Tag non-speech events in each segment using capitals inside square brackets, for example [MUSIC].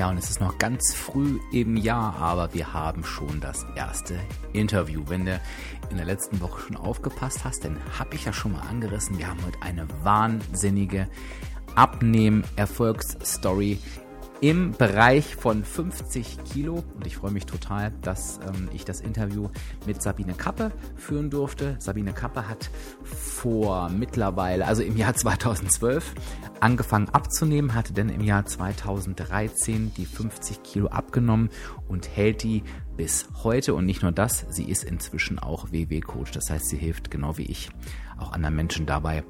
Ja, und es ist noch ganz früh im Jahr, aber wir haben schon das erste Interview. Wenn du in der letzten Woche schon aufgepasst hast, dann habe ich ja schon mal angerissen, wir haben heute eine wahnsinnige Abnehmen-Erfolgsstory im Bereich von 50 Kilo. Und ich freue mich total, dass ähm, ich das Interview mit Sabine Kappe führen durfte. Sabine Kappe hat vor mittlerweile, also im Jahr 2012, angefangen abzunehmen, hatte dann im Jahr 2013 die 50 Kilo abgenommen und hält die bis heute. Und nicht nur das, sie ist inzwischen auch WW-Coach. Das heißt, sie hilft genau wie ich auch anderen Menschen dabei,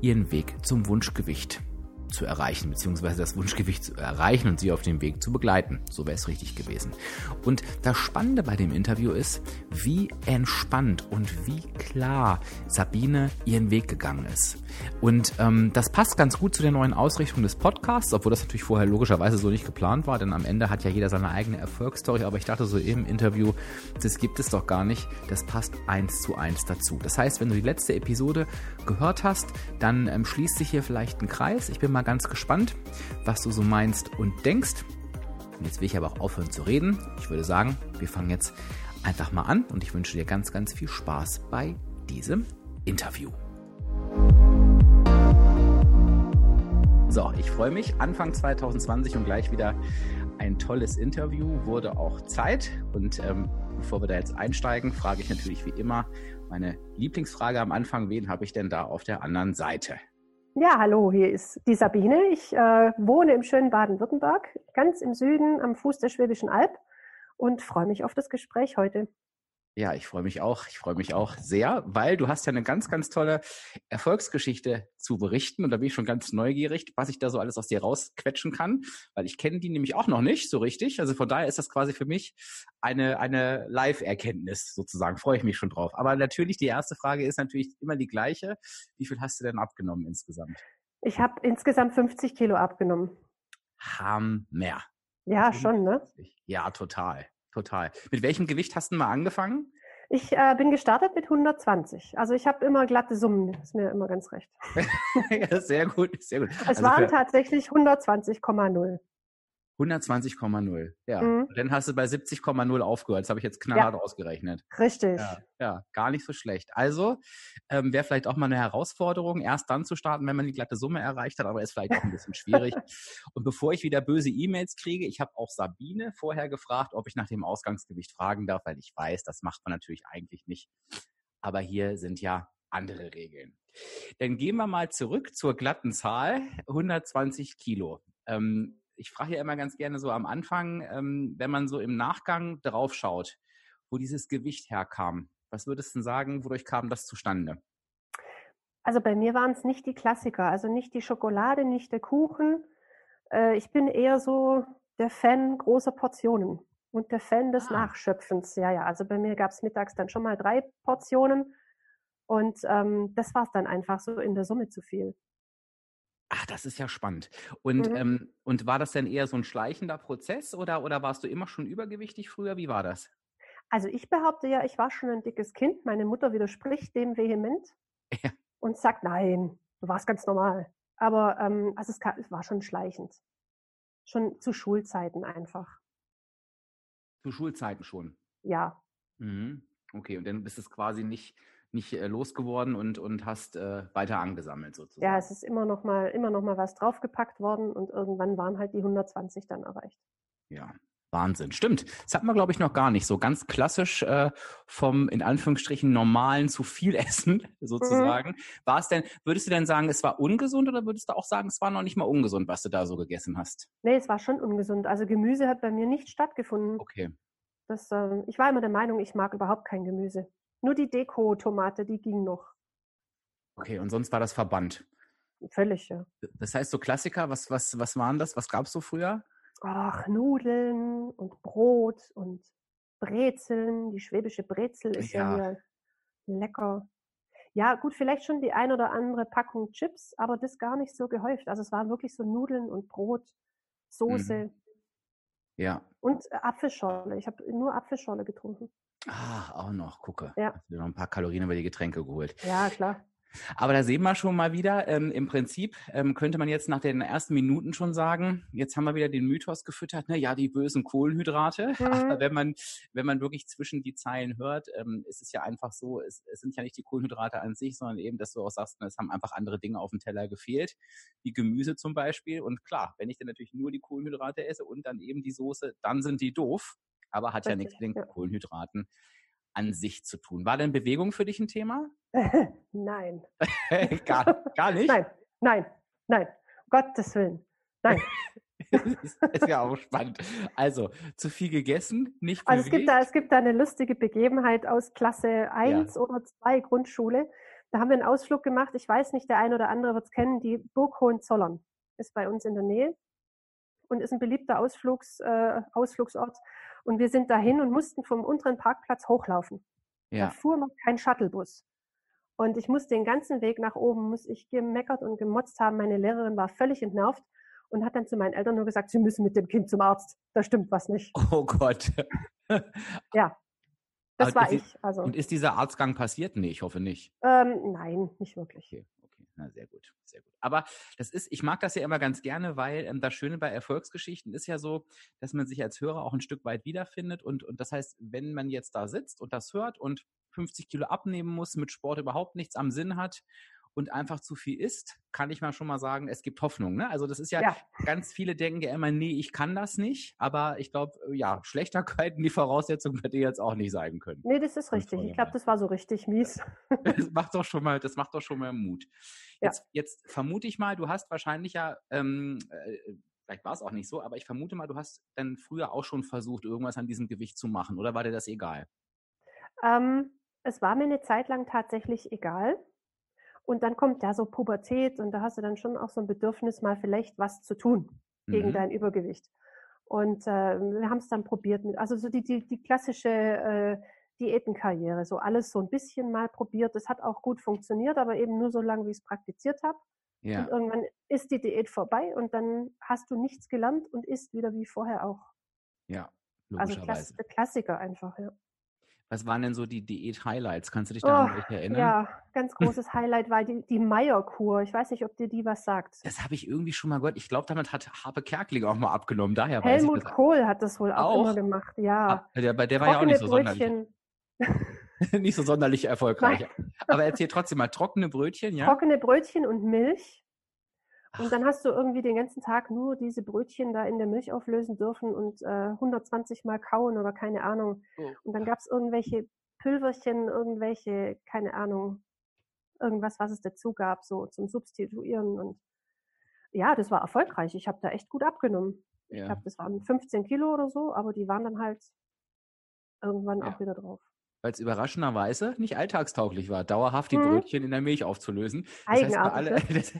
ihren Weg zum Wunschgewicht zu erreichen, beziehungsweise das Wunschgewicht zu erreichen und sie auf dem Weg zu begleiten. So wäre es richtig gewesen. Und das Spannende bei dem Interview ist, wie entspannt und wie klar Sabine ihren Weg gegangen ist. Und ähm, das passt ganz gut zu der neuen Ausrichtung des Podcasts, obwohl das natürlich vorher logischerweise so nicht geplant war, denn am Ende hat ja jeder seine eigene Erfolgsstory, aber ich dachte so im Interview, das gibt es doch gar nicht, das passt eins zu eins dazu. Das heißt, wenn du die letzte Episode gehört hast, dann ähm, schließt sich hier vielleicht ein Kreis. Ich bin mal ganz gespannt, was du so meinst und denkst. Und jetzt will ich aber auch aufhören zu reden. Ich würde sagen, wir fangen jetzt einfach mal an und ich wünsche dir ganz, ganz viel Spaß bei diesem Interview. So, ich freue mich. Anfang 2020 und gleich wieder ein tolles Interview. Wurde auch Zeit. Und ähm, bevor wir da jetzt einsteigen, frage ich natürlich wie immer meine Lieblingsfrage am Anfang. Wen habe ich denn da auf der anderen Seite? Ja, hallo, hier ist die Sabine. Ich äh, wohne im schönen Baden-Württemberg, ganz im Süden am Fuß der Schwäbischen Alb und freue mich auf das Gespräch heute. Ja, ich freue mich auch. Ich freue mich auch sehr, weil du hast ja eine ganz, ganz tolle Erfolgsgeschichte zu berichten. Und da bin ich schon ganz neugierig, was ich da so alles aus dir rausquetschen kann, weil ich kenne die nämlich auch noch nicht so richtig. Also von daher ist das quasi für mich eine, eine Live-Erkenntnis sozusagen. Freue ich mich schon drauf. Aber natürlich, die erste Frage ist natürlich immer die gleiche. Wie viel hast du denn abgenommen insgesamt? Ich habe insgesamt 50 Kilo abgenommen. Hammer. Ja, schon, ne? Ja, total total. Mit welchem Gewicht hast du mal angefangen? Ich äh, bin gestartet mit 120. Also ich habe immer glatte Summen. Das ist mir immer ganz recht. [LAUGHS] ja, sehr gut, sehr gut. Es also waren tatsächlich 120,0. 120,0 ja. Mhm. Dann hast du bei 70,0 aufgehört. Das habe ich jetzt knallhart ja. ausgerechnet. Richtig. Ja, ja, gar nicht so schlecht. Also ähm, wäre vielleicht auch mal eine Herausforderung, erst dann zu starten, wenn man die glatte Summe erreicht hat, aber ist vielleicht auch ein bisschen schwierig. [LAUGHS] Und bevor ich wieder böse E-Mails kriege, ich habe auch Sabine vorher gefragt, ob ich nach dem Ausgangsgewicht fragen darf, weil ich weiß, das macht man natürlich eigentlich nicht. Aber hier sind ja andere Regeln. Dann gehen wir mal zurück zur glatten Zahl, 120 Kilo. Ähm, ich frage ja immer ganz gerne so am Anfang, ähm, wenn man so im Nachgang drauf schaut, wo dieses Gewicht herkam. Was würdest du sagen, wodurch kam das zustande? Also bei mir waren es nicht die Klassiker, also nicht die Schokolade, nicht der Kuchen. Äh, ich bin eher so der Fan großer Portionen und der Fan des ah. Nachschöpfens. Ja, ja, also bei mir gab es mittags dann schon mal drei Portionen und ähm, das war es dann einfach so in der Summe zu viel. Ach, das ist ja spannend. Und, mhm. ähm, und war das denn eher so ein schleichender Prozess oder, oder warst du immer schon übergewichtig früher? Wie war das? Also ich behaupte ja, ich war schon ein dickes Kind. Meine Mutter widerspricht dem vehement [LAUGHS] ja. und sagt, nein, du warst ganz normal. Aber ähm, also es, es war schon schleichend. Schon zu Schulzeiten einfach. Zu Schulzeiten schon? Ja. Mhm. Okay, und dann bist es quasi nicht, nicht äh, losgeworden und, und hast äh, weiter angesammelt sozusagen. Ja, es ist immer noch mal, immer noch mal was draufgepackt worden und irgendwann waren halt die 120 dann erreicht. Ja, Wahnsinn. Stimmt. Das hat man, glaube ich, noch gar nicht. So ganz klassisch äh, vom, in Anführungsstrichen, normalen zu viel Essen [LAUGHS] sozusagen. Mhm. War es denn, würdest du denn sagen, es war ungesund oder würdest du auch sagen, es war noch nicht mal ungesund, was du da so gegessen hast? Nee, es war schon ungesund. Also Gemüse hat bei mir nicht stattgefunden. Okay. Das, äh, ich war immer der Meinung, ich mag überhaupt kein Gemüse. Nur die Deko-Tomate, die ging noch. Okay, und sonst war das verbannt. Völlig, ja. Das heißt, so Klassiker, was, was, was waren das? Was gab es so früher? Ach, Nudeln und Brot und Brezeln, die schwäbische Brezel ist ja, Ja. hier lecker. Ja, gut, vielleicht schon die ein oder andere Packung Chips, aber das gar nicht so gehäuft. Also es waren wirklich so Nudeln und Brot, Soße Ja. und Apfelschorle. Ich habe nur Apfelschorle getrunken. Ah, auch noch, gucke. Ja. Hast dir noch ein paar Kalorien über die Getränke geholt. Ja, klar. Aber da sehen wir schon mal wieder, ähm, im Prinzip ähm, könnte man jetzt nach den ersten Minuten schon sagen, jetzt haben wir wieder den Mythos gefüttert, ne? ja, die bösen Kohlenhydrate. [LAUGHS] Mhm. Aber wenn man, wenn man wirklich zwischen die Zeilen hört, ähm, ist es ja einfach so, es, es sind ja nicht die Kohlenhydrate an sich, sondern eben, dass du auch sagst, es haben einfach andere Dinge auf dem Teller gefehlt, wie Gemüse zum Beispiel. Und klar, wenn ich dann natürlich nur die Kohlenhydrate esse und dann eben die Soße, dann sind die doof, aber hat ja nichts mit den ja. Kohlenhydraten an sich zu tun. War denn Bewegung für dich ein Thema? [LAUGHS] Nein. [LAUGHS] gar, [LAUGHS] gar nicht? Nein, nein, nein. Um Gottes Willen. Nein. ist, ist ja auch spannend. Also, zu viel gegessen, nicht Also es gibt, bewegt. da, es gibt da eine lustige Begebenheit aus Klasse 1 oder 2 Grundschule. Da haben wir einen Ausflug gemacht. Ich weiß nicht, der eine oder andere wird es kennen. Die Burg Hohenzollern ist bei uns in der Nähe und ist ein beliebter Ausflugs, äh, Ausflugsort. Und wir sind dahin und mussten vom unteren Parkplatz hochlaufen. Da ja. fuhr noch kein Shuttlebus. Und ich musste den ganzen Weg nach oben, muss ich gemeckert und gemotzt haben. Meine Lehrerin war völlig entnervt und hat dann zu meinen Eltern nur gesagt, sie müssen mit dem Kind zum Arzt. Da stimmt was nicht. [LAUGHS] Oh Gott. Ja, das Aber war ich. Also, Und ist dieser Arztgang passiert? Nee, ich hoffe nicht. ähm, nein, nicht wirklich. Okay. Na, sehr gut, sehr gut. Aber das ist, ich mag das ja immer ganz gerne, weil ähm, das Schöne bei Erfolgsgeschichten ist ja so, dass man sich als Hörer auch ein Stück weit wiederfindet. Und, und das heißt, wenn man jetzt da sitzt und das hört und 50 Kilo abnehmen muss, mit Sport überhaupt nichts am Sinn hat und einfach zu viel isst, kann ich mal schon mal sagen, es gibt Hoffnung. Ne? Also das ist ja, Ja, ganz viele denken ja immer, nee, ich kann das nicht. Aber ich glaube, ja, schlechter könnten die Voraussetzungen bei dir jetzt auch nicht sein können. nee, das ist richtig. Ich glaube, das war so richtig mies. Das macht doch schon mal, das macht doch schon mal Mut. Ja. Jetzt, jetzt vermute ich mal, du hast wahrscheinlich ja, ähm, äh, vielleicht war es auch nicht so, aber ich vermute mal, du hast dann früher auch schon versucht, irgendwas an diesem Gewicht zu machen, oder war dir das egal? Ähm, es war mir eine Zeit lang tatsächlich egal. Und dann kommt ja so Pubertät und da hast du dann schon auch so ein Bedürfnis, mal vielleicht was zu tun gegen Mhm. dein Übergewicht. Und äh, wir haben es dann probiert mit, also so die, die, die klassische äh, Diätenkarriere, so alles so ein bisschen mal probiert. Das hat auch gut funktioniert, aber eben nur so lange, wie ich es praktiziert habe. Und Ja, irgendwann ist die Diät vorbei und dann hast du nichts gelernt und isst wieder wie vorher auch. ja, Also logischerweise. Klass, der Klassiker einfach, ja. Was waren denn so die Diät-Highlights? Kannst du dich da an Oh, welche erinnern? ja, ganz großes Highlight war die, die Meierkur. Ich weiß nicht, ob dir die was sagt. Das habe ich irgendwie schon mal gehört. Ich glaube, damit hat Harpe Kerkeling auch mal abgenommen. Daher Helmut. Kohl hat das wohl auch, Auch? immer gemacht, ja. Ah, Der, bei der war ja auch nicht so sonderlich, Brötchen, [LAUGHS] nicht so sonderlich erfolgreich. [LAUGHS] Aber erzähl trotzdem mal, trockene Brötchen, ja? trockene Brötchen und Milch. Und dann hast du irgendwie den ganzen Tag nur diese Brötchen da in der Milch auflösen dürfen und äh, 120 Mal kauen oder keine Ahnung. Oh. Und dann gab es irgendwelche Pülverchen, irgendwelche, keine Ahnung, irgendwas, was es dazu gab, so zum Substituieren. Und ja, das war erfolgreich. Ich habe da echt gut abgenommen. Ich Ja. glaube, das waren 15 Kilo oder so, aber die waren dann halt irgendwann Ja. auch wieder drauf. Weil es überraschenderweise nicht alltagstauglich war, dauerhaft die Mhm. Brötchen in der Milch aufzulösen. Das heißt, für alle, [LAUGHS] das,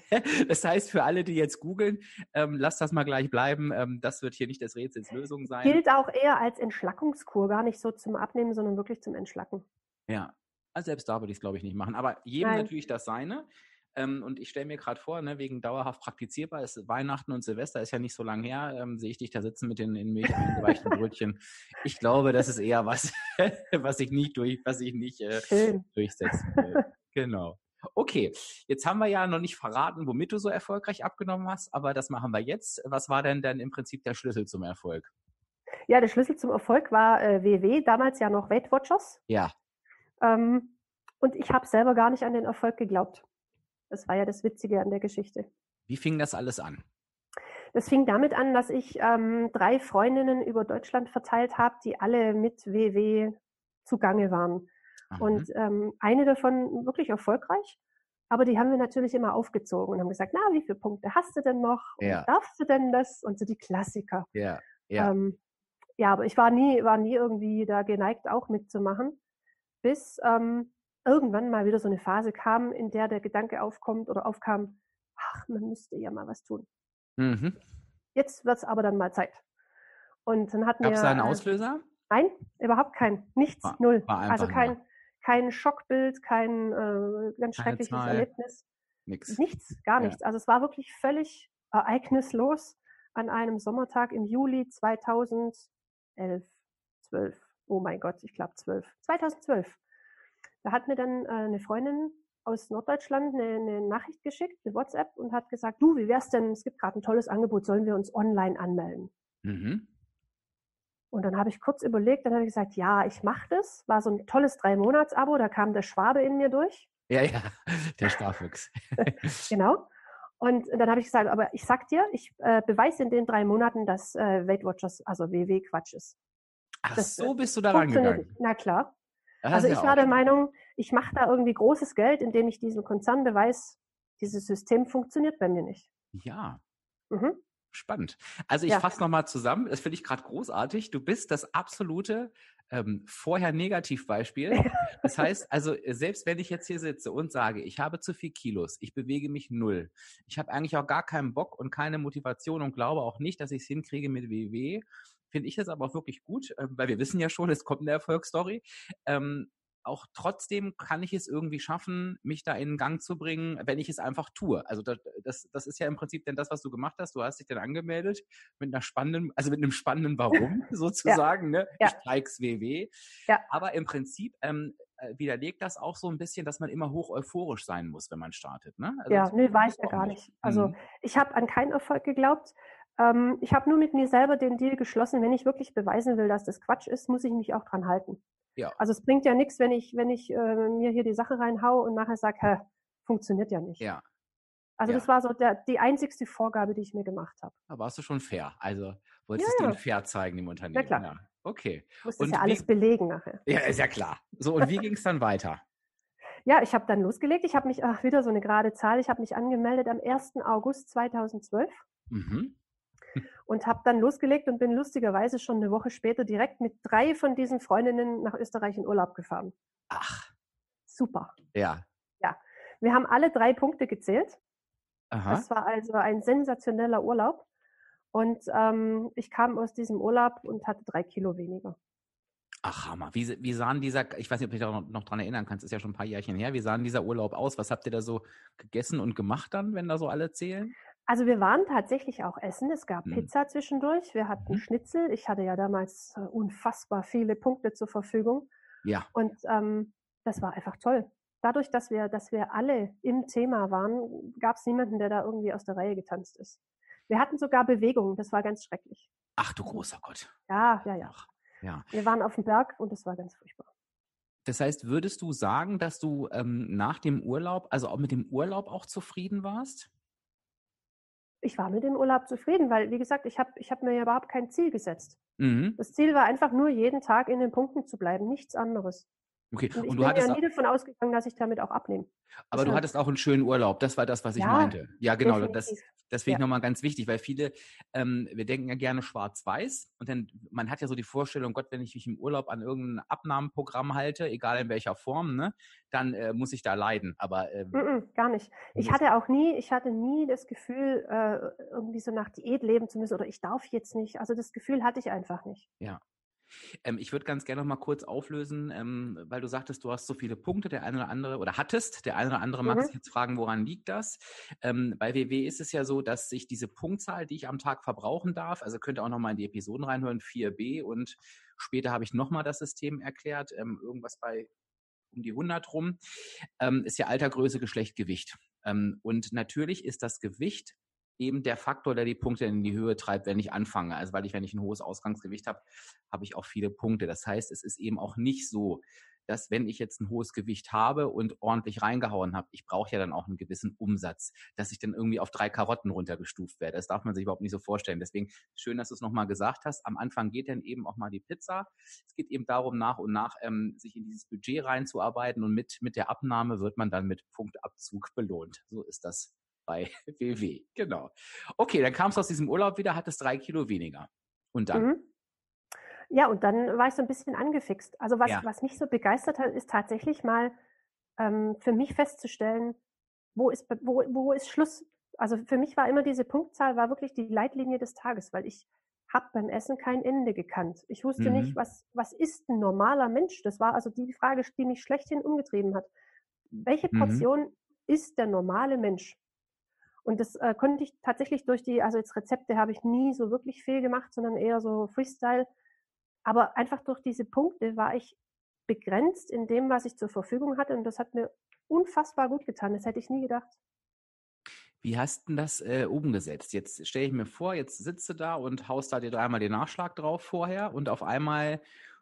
das heißt, für alle, die jetzt googeln, ähm, lasst das mal gleich bleiben. Ähm, das wird hier nicht des Rätsels Lösung sein. Gilt auch eher als Entschlackungskur, gar nicht so zum Abnehmen, sondern wirklich zum Entschlacken. Ja, also selbst da würde ich es, glaube ich, nicht machen. Aber jedem Nein. natürlich das Seine. Ähm, und ich stelle mir gerade vor, ne, wegen dauerhaft praktizierbar, ist Weihnachten und Silvester ist ja nicht so lang her, ähm, sehe ich dich da sitzen mit den in Milch eingeweichten Brötchen. Ich glaube, das ist eher was, [LAUGHS] was ich nicht durch, was ich nicht äh, durchsetzen will. genau. Okay, jetzt haben wir ja noch nicht verraten, womit du so erfolgreich abgenommen hast, aber das machen wir jetzt. Was war denn dann im Prinzip der Schlüssel zum Erfolg? Ja, der Schlüssel zum Erfolg war äh, WW, damals ja noch Weight Watchers. Ja, Ähm, und ich habe selber gar nicht an den Erfolg geglaubt. Das war ja das Witzige an der Geschichte. wie fing das alles an? Das fing damit an, dass ich ähm, drei Freundinnen über Deutschland verteilt habe, die alle mit WW zugange waren. Mhm. Und ähm, eine davon wirklich erfolgreich. Aber die haben wir natürlich immer aufgezogen und haben gesagt, na, wie viele Punkte hast du denn noch? Und Ja. Darfst du denn das? Und so die Klassiker. ja, ja, Ähm, ja, aber ich war nie, war nie irgendwie da geneigt, auch mitzumachen, bis ähm, irgendwann mal wieder so eine Phase kam, in der der Gedanke aufkommt oder aufkam, ach, man müsste ja mal was tun. mhm. Jetzt wird's aber dann mal Zeit. Und dann hatten Gab es wir da einen äh, Auslöser? Nein, überhaupt kein. Nichts, War- null. war Also kein, kein Schockbild, kein äh, ganz schreckliches Zahl. Erlebnis. Nix. Nichts, gar Ja. nichts. Also es war wirklich völlig ereignislos an einem Sommertag im Juli 2011, 12. Oh mein Gott, ich glaube 12. 2012. Da hat mir dann äh, eine Freundin aus Norddeutschland eine, eine Nachricht geschickt, eine WhatsApp und hat gesagt, du, wie wär's denn? Es gibt gerade ein tolles Angebot, sollen wir uns online anmelden? Mhm. Und dann habe ich kurz überlegt, dann habe ich gesagt, ja, ich mache das. War so ein tolles Drei-Monats-Abo, da kam der Schwabe in mir durch. Ja, ja, [LAUGHS] der Sparfuchs. [LAUGHS] Genau. Und dann habe ich gesagt, aber ich sag dir, ich äh, beweise in den drei Monaten, dass äh, Weight Watchers, also WW Quatsch ist. Ach Das, so äh, bist du da rangegangen. Na klar. Also ich war der. Meinung, ich mache da irgendwie großes Geld, indem ich diesem Konzern beweise, dieses System funktioniert bei mir nicht. Ja, Mhm. spannend. Also ich Ja. fasse nochmal zusammen, das finde ich gerade großartig. Du bist das absolute ähm, vorher Negativbeispiel. Das heißt, [LAUGHS] also selbst wenn ich jetzt hier sitze und sage, ich habe zu viel Kilos, ich bewege mich null, ich habe eigentlich auch gar keinen Bock und keine Motivation und glaube auch nicht, dass ich es hinkriege mit WW, finde ich das aber auch wirklich gut, äh, weil wir wissen ja schon, es kommt eine Erfolgsstory. Ähm, auch trotzdem kann ich es irgendwie schaffen, mich da in Gang zu bringen, wenn ich es einfach tue. Also das, das, das ist ja im Prinzip denn das, was du gemacht hast. Du hast dich dann angemeldet mit einer spannenden, also mit einem spannenden Warum [LAUGHS] sozusagen. Ne? Ja. Ich WW. Ja. Aber im Prinzip ähm, äh, widerlegt das auch so ein bisschen, dass man immer hoch euphorisch sein muss, wenn man startet. Ne? Also Ja, nö, war muss ich ja gar nicht. Also Mhm. ich habe an keinen Erfolg geglaubt. Ähm, ich habe nur mit mir selber den Deal geschlossen, wenn ich wirklich beweisen will, dass das Quatsch ist, muss ich mich auch dran halten. Ja. Also es bringt ja nichts, wenn ich, wenn ich äh, mir hier die Sache reinhau und nachher sage, hä, funktioniert ja nicht. Ja, Also ja. das war so der, die einzigste Vorgabe, die ich mir gemacht habe. da warst du schon fair. Also wolltest Ja, es denen ja. fair zeigen im Unternehmen. klar. Ja. Okay. Musste es Und ja wie- alles belegen nachher. Ja, ist ja klar. So, und wie ging es dann weiter? Ja, ich habe dann losgelegt. Ich habe mich, ach, wieder so eine gerade Zahl, ich habe mich angemeldet am 1. August 2012 Mhm. Und habe dann losgelegt und bin lustigerweise schon eine Woche später direkt mit drei von diesen Freundinnen nach Österreich in Urlaub gefahren. Ach, Super. ja. Wir haben alle drei Punkte gezählt. Aha. Das war also ein sensationeller Urlaub. Und ähm, ich kam aus diesem Urlaub und hatte drei Kilo weniger. Ach, Hammer. Wie, wie sahen dieser, ich weiß nicht, ob du dich da noch, noch dran erinnern kannst, ist ja schon ein paar Jährchen her. Wie sahen dieser Urlaub aus? Was habt ihr da so gegessen und gemacht dann, wenn da so alle zählen? Also wir waren tatsächlich auch essen. Es gab Mhm. Pizza zwischendurch. Wir hatten Mhm. Schnitzel. Ich hatte ja damals äh, unfassbar viele Punkte zur Verfügung. Ja. Und ähm, das war einfach toll. Dadurch, dass wir, dass wir alle im Thema waren, gab es niemanden, der da irgendwie aus der Reihe getanzt ist. Wir hatten sogar Bewegungen. Das war ganz schrecklich. Ach du großer Gott. Ja, ja, ja. Ach, ja. Wir waren auf dem Berg und das war ganz furchtbar. Das heißt, würdest du sagen, dass du ähm, nach dem Urlaub, also auch mit dem Urlaub auch zufrieden warst? Ich war mit dem Urlaub zufrieden, weil, wie gesagt, ich habe ich hab mir ja überhaupt kein Ziel gesetzt. Mhm. Das Ziel war einfach nur, jeden Tag in den Punkten zu bleiben, nichts anderes. Okay. Und ich Und bin du hattest, ja auch, nie davon ausgegangen, dass ich damit auch abnehme. aber du deshalb- hattest auch einen schönen Urlaub. Das war das, was ich Ja, meinte. Ja, genau. Das, definitiv. das finde ich Ja. nochmal ganz wichtig, weil viele, ähm, wir denken ja gerne schwarz-weiß und dann, man hat ja so die Vorstellung, Gott, wenn ich mich im Urlaub an irgendein Abnahmeprogramm halte, egal in welcher Form, ne, dann äh, muss ich da leiden. Aber ähm, Mm-mm, gar nicht. Ich hatte auch nie, ich hatte nie das Gefühl, äh, irgendwie so nach Diät leben zu müssen oder ich darf jetzt nicht. Also das Gefühl hatte ich einfach nicht. Ähm, ich würde ganz gerne noch mal kurz auflösen, ähm, weil du sagtest, du hast so viele Punkte, der eine oder andere, oder hattest, der eine oder andere mag Mhm. sich jetzt fragen, woran liegt das? Ähm, bei WW ist es ja so, dass sich diese Punktzahl, die ich am Tag verbrauchen darf, also könnt ihr auch noch mal in die Episoden reinhören, 4b und später habe ich noch mal das System erklärt, ähm, irgendwas bei um die 100 rum, ähm, ist ja Alter, Größe, Geschlecht, Gewicht. Ähm, und natürlich ist das Gewicht eben der Faktor, der die Punkte in die Höhe treibt, wenn ich anfange. Also weil ich, wenn ich ein hohes Ausgangsgewicht habe, habe ich auch viele Punkte. Das heißt, es ist eben auch nicht so, dass wenn ich jetzt ein hohes Gewicht habe und ordentlich reingehauen habe, ich brauche ja dann auch einen gewissen Umsatz, dass ich dann irgendwie auf drei Karotten runtergestuft werde. Das darf man sich überhaupt nicht so vorstellen. Deswegen schön, dass du es nochmal gesagt hast. Am Anfang geht dann eben auch mal die Pizza. Es geht eben darum, nach und nach ähm, sich in dieses Budget reinzuarbeiten und mit, mit der Abnahme wird man dann mit Punktabzug belohnt. So ist das bei [LAUGHS] WW. Genau. Okay, dann kamst du aus diesem Urlaub wieder, hattest drei Kilo weniger. Und dann? Mhm. Ja, und dann war ich so ein bisschen angefixt. Also was, Ja. was mich so begeistert hat, ist tatsächlich mal ähm, für mich festzustellen, wo ist, wo, wo ist Schluss. Also für mich war immer diese Punktzahl war wirklich die Leitlinie des Tages, weil ich habe beim Essen kein Ende gekannt. Ich wusste Mhm. nicht, was, was ist ein normaler Mensch? Das war also die Frage, die mich schlechthin umgetrieben hat. Welche Mhm. Portion ist der normale Mensch? Und das äh, konnte ich tatsächlich durch die, also jetzt Rezepte habe ich nie so wirklich viel gemacht, sondern eher so Freestyle. Aber einfach durch diese Punkte war ich begrenzt in dem, was ich zur Verfügung hatte. Und das hat mir unfassbar gut getan. Das hätte ich nie gedacht. Wie hast du das äh, umgesetzt? Jetzt stelle ich mir vor, jetzt sitzt du da und haust da dir dreimal den Nachschlag drauf vorher und auf einmal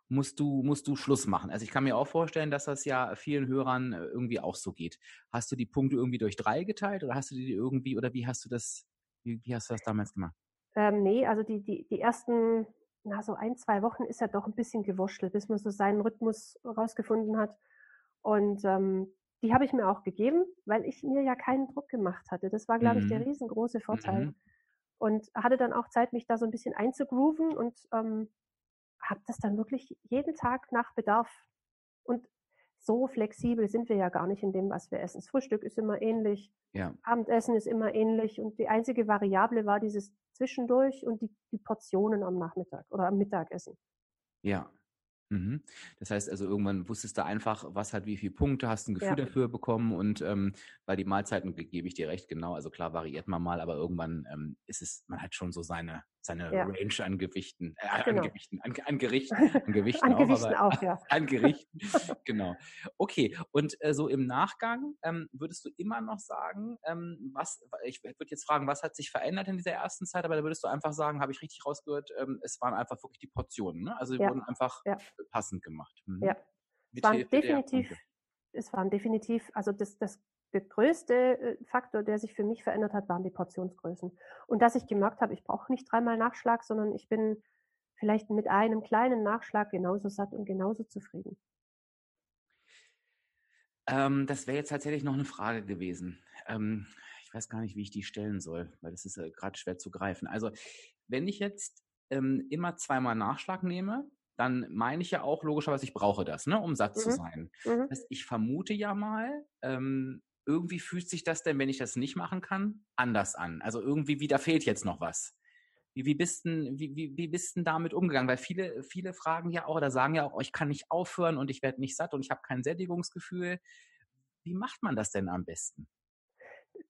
musst du, musst du Schluss machen. Also ich kann mir auch vorstellen, dass das ja vielen Hörern äh, irgendwie auch so geht. Hast du die Punkte irgendwie durch drei geteilt oder hast du die irgendwie, oder wie hast du das, wie, wie hast du das damals gemacht? Ähm, nee, also die, die, die ersten, na, so ein, zwei Wochen ist ja doch ein bisschen gewurschtelt, bis man so seinen Rhythmus rausgefunden hat. Und ähm, die habe ich mir auch gegeben, weil ich mir ja keinen Druck gemacht hatte. Das war, glaube ich, der Mhm. riesengroße Vorteil. Mhm. Und hatte dann auch Zeit, mich da so ein bisschen einzugrooven und ähm, habe das dann wirklich jeden Tag nach Bedarf. Und so flexibel sind wir ja gar nicht in dem, was wir essen. Das Frühstück ist immer ähnlich, Ja, Abendessen ist immer ähnlich und die einzige Variable war dieses Zwischendurch und die, die Portionen am Nachmittag oder am Mittagessen. ja. Mhm. Das heißt also, irgendwann wusstest du einfach, was hat wie viele Punkte, hast ein Gefühl Ja. dafür bekommen und ähm, bei die Mahlzeiten ge- gebe ich dir recht, genau. Also klar variiert man mal, aber irgendwann ähm, ist es, man hat schon so seine, seine Ja. Range an Gewichten, äh, an Genau. Gewichten, an, an Gerichten, [LAUGHS] an Gewichten An auch, Gewichten aber auch, ja. [LAUGHS] an Gerichten, [LAUGHS] genau. Okay, und äh, so im Nachgang ähm, würdest du immer noch sagen, ähm, was, ich würde jetzt fragen, was hat sich verändert in dieser ersten Zeit, aber da würdest du einfach sagen, habe ich richtig rausgehört, ähm, es waren einfach wirklich die Portionen, ne? Also sie Ja. wurden einfach Ja. passend gemacht. Mhm. Ja. Es waren definitiv, es waren definitiv, also das, das, der größte äh, Faktor, der sich für mich verändert hat, waren die Portionsgrößen. Und dass ich gemerkt habe, ich brauche nicht dreimal Nachschlag, sondern ich bin vielleicht mit einem kleinen Nachschlag genauso satt und genauso zufrieden. Ähm, das wäre jetzt tatsächlich noch eine Frage gewesen. Ähm, ich weiß gar nicht, wie ich die stellen soll, weil das ist äh, gerade schwer zu greifen. Also, wenn ich jetzt ähm, immer zweimal Nachschlag nehme, dann meine ich ja auch logischerweise, ich brauche das, ne, um satt zu Mhm. sein. Mhm. Das heißt, ich vermute ja mal, ähm, irgendwie fühlt sich das denn, wenn ich das nicht machen kann, anders an. Also irgendwie, wie da fehlt jetzt noch was. Wie, wie, bist denn, wie, wie, wie bist denn damit umgegangen? Weil viele, viele fragen ja auch oder sagen ja auch, oh, ich kann nicht aufhören und ich werde nicht satt und ich habe kein Sättigungsgefühl. Wie macht man das denn am besten?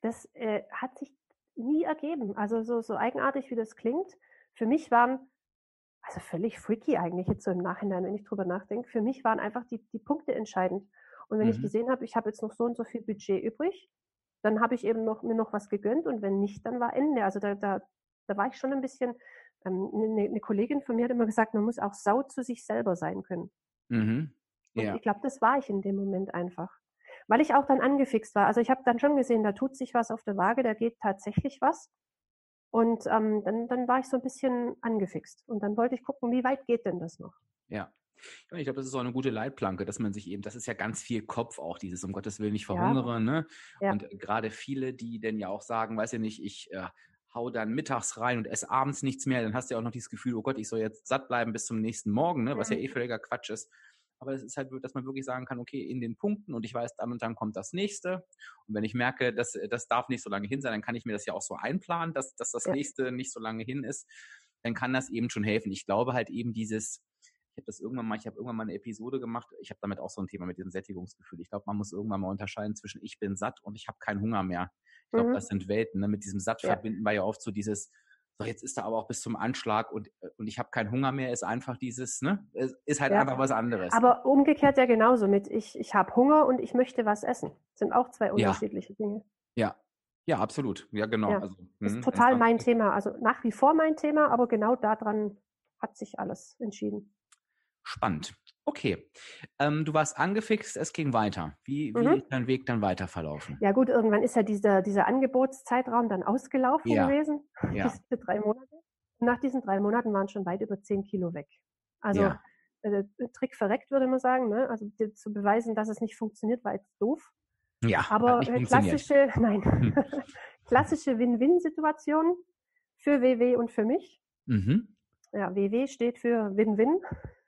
Das äh, hat sich nie ergeben. Also so, so eigenartig, wie das klingt. Für mich waren, also völlig freaky eigentlich jetzt so im Nachhinein, wenn ich drüber nachdenke, für mich waren einfach die, die Punkte entscheidend. Und wenn ich Mhm. gesehen habe, ich habe jetzt noch so und so viel Budget übrig, dann habe ich eben noch, mir noch was gegönnt und wenn nicht, dann war Ende. Also da, da, da war ich schon ein bisschen, ähm, eine, eine Kollegin von mir hat immer gesagt, man muss auch sau zu sich selber sein können. Mhm. Und Ja. ich glaube, das war ich in dem Moment einfach. Weil ich auch dann angefixt war. Also ich habe dann schon gesehen, da tut sich was auf der Waage, da geht tatsächlich was. Und ähm, dann, dann war ich so ein bisschen angefixt. Und dann wollte ich gucken, wie weit geht denn das noch? Ja. Ja, ich glaube, das ist auch eine gute Leitplanke, dass man sich eben, das ist ja ganz viel Kopf auch, dieses um Gottes Willen nicht Ja. verhungere, ne? Ja. Und äh, gerade viele, die denn ja auch sagen, weiß ja nicht, ich äh, hau dann mittags rein und esse abends nichts mehr, dann hast du ja auch noch dieses Gefühl, oh Gott, ich soll jetzt satt bleiben bis zum nächsten Morgen, ne? Was ja Mhm. eh völliger Quatsch ist. Aber es ist halt, dass man wirklich sagen kann, okay, in den Punkten und ich weiß, dann und dann kommt das nächste. Und wenn ich merke, dass das darf nicht so lange hin sein, dann kann ich mir das ja auch so einplanen, dass, dass das Ja. nächste nicht so lange hin ist. Dann kann das eben schon helfen. Ich glaube halt eben dieses, ich habe das irgendwann mal, ich habe irgendwann mal eine Episode gemacht, ich habe damit auch so ein Thema mit diesem Sättigungsgefühl. Ich glaube, man muss irgendwann mal unterscheiden zwischen ich bin satt und ich habe keinen Hunger mehr. Ich glaube, Mhm. das sind Welten. Ne? Mit diesem Satt Ja. verbinden wir ja oft so dieses, so jetzt ist er aber auch bis zum Anschlag und, äh, und ich habe keinen Hunger mehr, ist einfach dieses, ne? Ist halt Ja. einfach was anderes. Aber umgekehrt ja genauso mit, ich, ich habe Hunger und ich möchte was essen. Sind auch zwei Ja. unterschiedliche Dinge. ja. Ja, absolut. Ja, genau. Ja. Also, Ist mhm, total mein Thema. Also nach wie vor mein Thema, aber genau daran hat sich alles entschieden. Spannend. Okay. Ähm, du warst angefixt, es ging weiter. Wie, wie Mhm. ist dein Weg dann weiter verlaufen? Ja gut, irgendwann ist ja dieser, dieser Angebotszeitraum dann ausgelaufen Ja. gewesen. [LAUGHS] Ja. Diese drei Monate. Und nach diesen drei Monaten waren schon weit über zehn Kilo weg. Also Ja. äh, Trick verreckt, würde man sagen. Ne? Also dir zu beweisen, dass es nicht funktioniert, war jetzt doof. Ja, Aber äh, klassische, [LAUGHS] nein, Hm. [LAUGHS] klassische Win-Win-Situation für WW und für mich. Mhm. Ja, WW steht für Win-Win.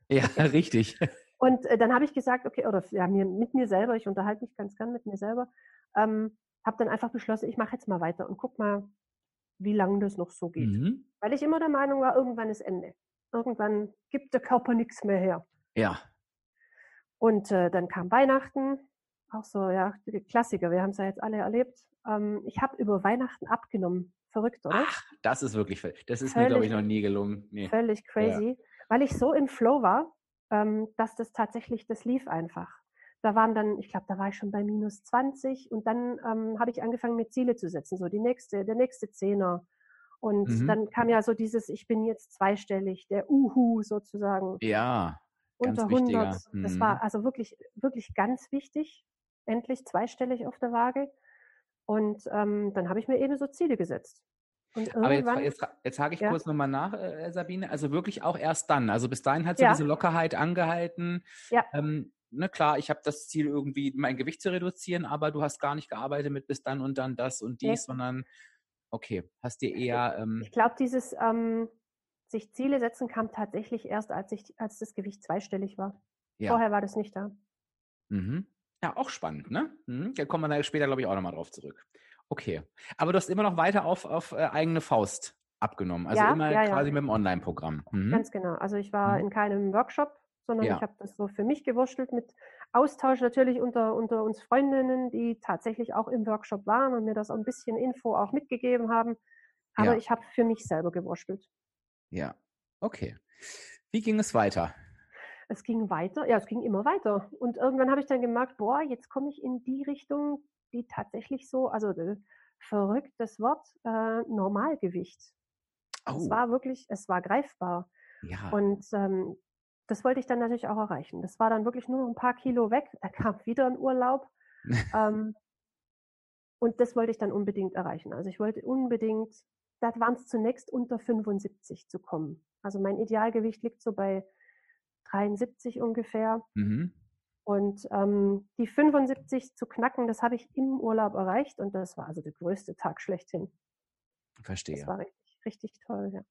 Ja, [LAUGHS] richtig. Und äh, dann habe ich gesagt, okay, oder ja, mir, mit mir selber, ich unterhalte mich ganz gern mit mir selber, ähm, habe dann einfach beschlossen, ich mache jetzt mal weiter und guck mal, wie lange das noch so geht. Mhm. Weil ich immer der Meinung war, irgendwann ist Ende. Irgendwann gibt der Körper nichts mehr her. Ja. Und äh, dann kam Weihnachten, auch so, ja, Klassiker, wir haben es ja jetzt alle erlebt. Ähm, ich habe über Weihnachten abgenommen. Verrückt, oder? Ach, das ist wirklich, das ist völlig, mir, glaube ich, noch nie gelungen. Nee. Völlig crazy, ja. Weil ich so in Flow war, ähm, dass das tatsächlich, das lief einfach. Da waren dann, ich glaube, da war ich schon bei minus 20 und dann ähm, habe ich angefangen, mir Ziele zu setzen, so die nächste, der nächste Zehner. Und mhm. dann kam ja so dieses, ich bin jetzt zweistellig, der Uhu sozusagen. Ja. Ganz unter 100. Mhm. Das war also wirklich, wirklich ganz wichtig. Endlich zweistellig auf der Waage. Und ähm, dann habe ich mir eben so Ziele gesetzt. Aber jetzt, jetzt, jetzt hake ich ja. kurz nochmal nach, äh, Sabine. Also wirklich auch erst dann. Also bis dahin hat sie ja. diese Lockerheit angehalten. Ja. Ähm, na klar, ich habe das Ziel, irgendwie mein Gewicht zu reduzieren, aber du hast gar nicht gearbeitet mit bis dann und dann das und dies, ja. sondern okay, hast dir eher. Ähm, ich glaube, dieses ähm, sich Ziele setzen kam tatsächlich erst, als ich, als das Gewicht zweistellig war. Ja. Vorher war das nicht da. Mhm. Ja, auch spannend, ne? Mhm. Da kommen wir da später, glaube ich, auch nochmal drauf zurück. Okay. Aber du hast immer noch weiter auf, auf äh, eigene Faust abgenommen. Also ja, immer ja, quasi ja. mit dem Online-Programm. Mhm. Ganz genau. Also ich war mhm. in keinem Workshop, sondern ich habe das so für mich gewurschtelt mit Austausch natürlich unter, unter uns Freundinnen, die tatsächlich auch im Workshop waren und mir das ein bisschen Info auch mitgegeben haben. Aber ich habe für mich selber gewurschtelt. Ja, okay. Wie ging es weiter? Es ging weiter, ja, es ging immer weiter. Und irgendwann habe ich dann gemerkt, boah, jetzt komme ich in die Richtung, die tatsächlich so, also äh, verrückt das Wort, äh, Normalgewicht. Oh. Es war wirklich, es war greifbar. Ja. Und ähm, das wollte ich dann natürlich auch erreichen. Das war dann wirklich nur ein paar Kilo weg. Da kam wieder ein Urlaub. ähm, [LAUGHS] und das wollte ich dann unbedingt erreichen. Also ich wollte unbedingt, da waren es zunächst unter 75 zu kommen. Also mein Idealgewicht liegt so bei 73 ungefähr. Mhm. Und ähm, die 75 zu knacken, das habe ich im Urlaub erreicht und das war also der größte Tag schlechthin. Verstehe. Das war richtig, richtig toll, ja.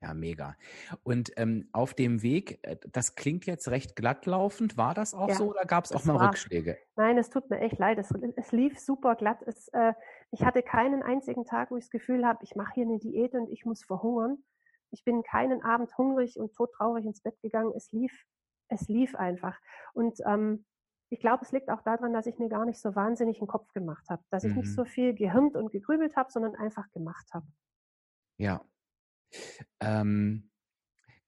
Ja, mega. Und ähm, auf dem Weg, äh, das klingt jetzt recht glattlaufend, war das auch ja, so oder gab es auch mal war, Rückschläge? Nein, es tut mir echt leid. Es, es lief super glatt. Es, äh, ich hatte keinen einzigen Tag, wo ich das Gefühl habe, ich mache hier eine Diät und ich muss verhungern. Ich bin keinen Abend hungrig und todtraurig ins Bett gegangen. Es lief es lief einfach. Und ähm, ich glaube, es liegt auch daran, dass ich mir gar nicht so wahnsinnig einen Kopf gemacht habe, dass ich mhm. nicht so viel gehirnt und gegrübelt habe, sondern einfach gemacht habe. Ja. Ähm,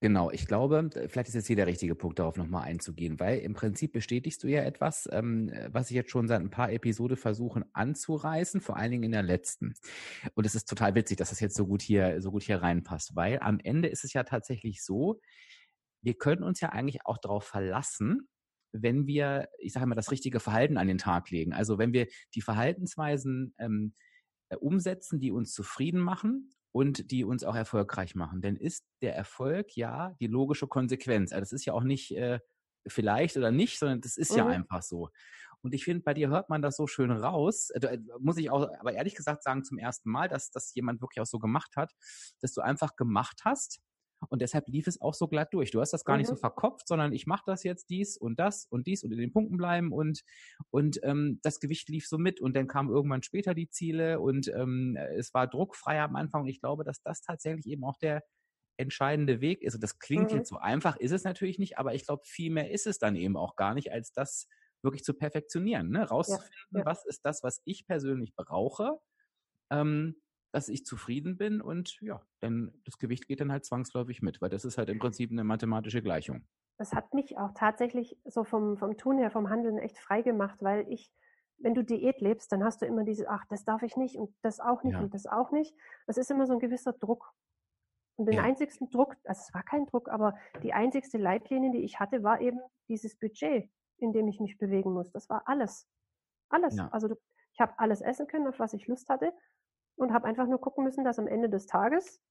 genau, ich glaube, vielleicht ist jetzt hier der richtige Punkt, darauf nochmal einzugehen, weil im Prinzip bestätigst du ja etwas, ähm, was ich jetzt schon seit ein paar Episoden versuchen anzureißen, vor allen Dingen in der letzten. Und es ist total witzig, dass das jetzt so gut hier, so gut hier reinpasst, weil am Ende ist es ja tatsächlich so, wir können uns ja eigentlich auch darauf verlassen, wenn wir, ich sage mal, das richtige Verhalten an den Tag legen. Also wenn wir die Verhaltensweisen ähm, äh, umsetzen, die uns zufrieden machen und die uns auch erfolgreich machen. Denn ist der Erfolg ja die logische Konsequenz. Also das ist ja auch nicht äh, vielleicht oder nicht, sondern das ist mhm. ja einfach so. Und ich finde, bei dir hört man das so schön raus. Äh, äh, muss ich auch, aber ehrlich gesagt sagen, zum ersten Mal, dass das jemand wirklich auch so gemacht hat, dass du einfach gemacht hast und deshalb lief es auch so glatt durch. Du hast das gar mhm. nicht so mhm. verkopft, sondern ich mache das jetzt dies und das und dies und in den Punkten bleiben und und ähm, das Gewicht lief so mit und dann kamen irgendwann später die Ziele und ähm, es war druckfrei am Anfang und ich glaube, dass das tatsächlich eben auch der entscheidende Weg ist. Und das klingt mhm. jetzt so einfach, ist es natürlich nicht, aber ich glaube, viel mehr ist es dann eben auch gar nicht, als das wirklich zu perfektionieren, ne? rauszufinden, ja, ja. was ist das, was ich persönlich brauche. Ähm, dass ich zufrieden bin und ja, dann das Gewicht geht dann halt zwangsläufig mit, weil das ist halt im Prinzip eine mathematische Gleichung. Das hat mich auch tatsächlich so vom, vom Tun her, vom Handeln echt frei gemacht, weil ich, wenn du Diät lebst, dann hast du immer diese, ach, das darf ich nicht und das auch nicht ja. und das auch nicht. Das ist immer so ein gewisser Druck. Und den ja. einzigsten Druck, also es war kein Druck, aber die einzigste Leitlinie, die ich hatte, war eben dieses Budget, in dem ich mich bewegen muss. Das war alles. Alles. Ja. Also ich habe alles essen können, auf was ich Lust hatte und habe einfach nur gucken müssen, dass am Ende des Tages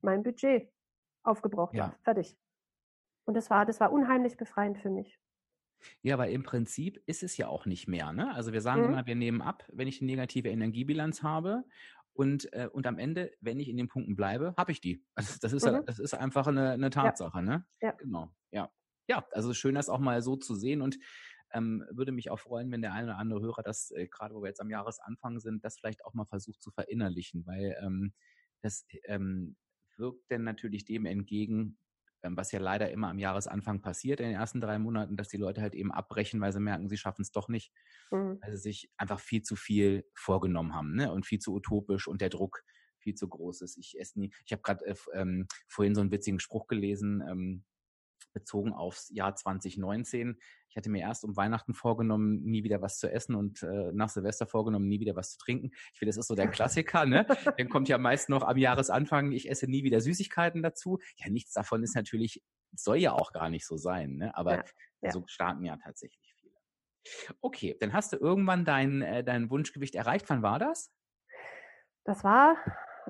mein Budget aufgebraucht ja. war. Fertig. Und das war, das war unheimlich befreiend für mich. Ja, weil im Prinzip ist es ja auch nicht mehr. Ne? Also wir sagen mhm. immer, wir nehmen ab, wenn ich eine negative Energiebilanz habe. Und, äh, und am Ende, wenn ich in den Punkten bleibe, habe ich die. Also das ist, mhm. ja, das ist einfach eine, eine Tatsache. Ja. Ne? Ja. Genau. Ja. Ja, also schön, das auch mal so zu sehen. Und ähm, würde mich auch freuen, wenn der eine oder andere Hörer das, äh, gerade wo wir jetzt am Jahresanfang sind, das vielleicht auch mal versucht zu verinnerlichen, weil ähm, das ähm, wirkt denn natürlich dem entgegen, ähm, was ja leider immer am Jahresanfang passiert in den ersten drei Monaten, dass die Leute halt eben abbrechen, weil sie merken, sie schaffen es doch nicht, mhm. weil sie sich einfach viel zu viel vorgenommen haben ne? und viel zu utopisch und der Druck viel zu groß ist. Ich esse nie. Ich habe gerade äh, ähm, vorhin so einen witzigen Spruch gelesen. Ähm, bezogen aufs Jahr 2019. Ich hatte mir erst um Weihnachten vorgenommen, nie wieder was zu essen und äh, nach Silvester vorgenommen, nie wieder was zu trinken. Ich finde, das ist so der Klassiker, ne? Dann kommt ja meist noch am Jahresanfang, ich esse nie wieder Süßigkeiten dazu. Ja, nichts davon ist natürlich, soll ja auch gar nicht so sein, ne? Aber ja, ja. so starten ja tatsächlich viele. Okay, dann hast du irgendwann dein, äh, dein Wunschgewicht erreicht. Wann war das? Das war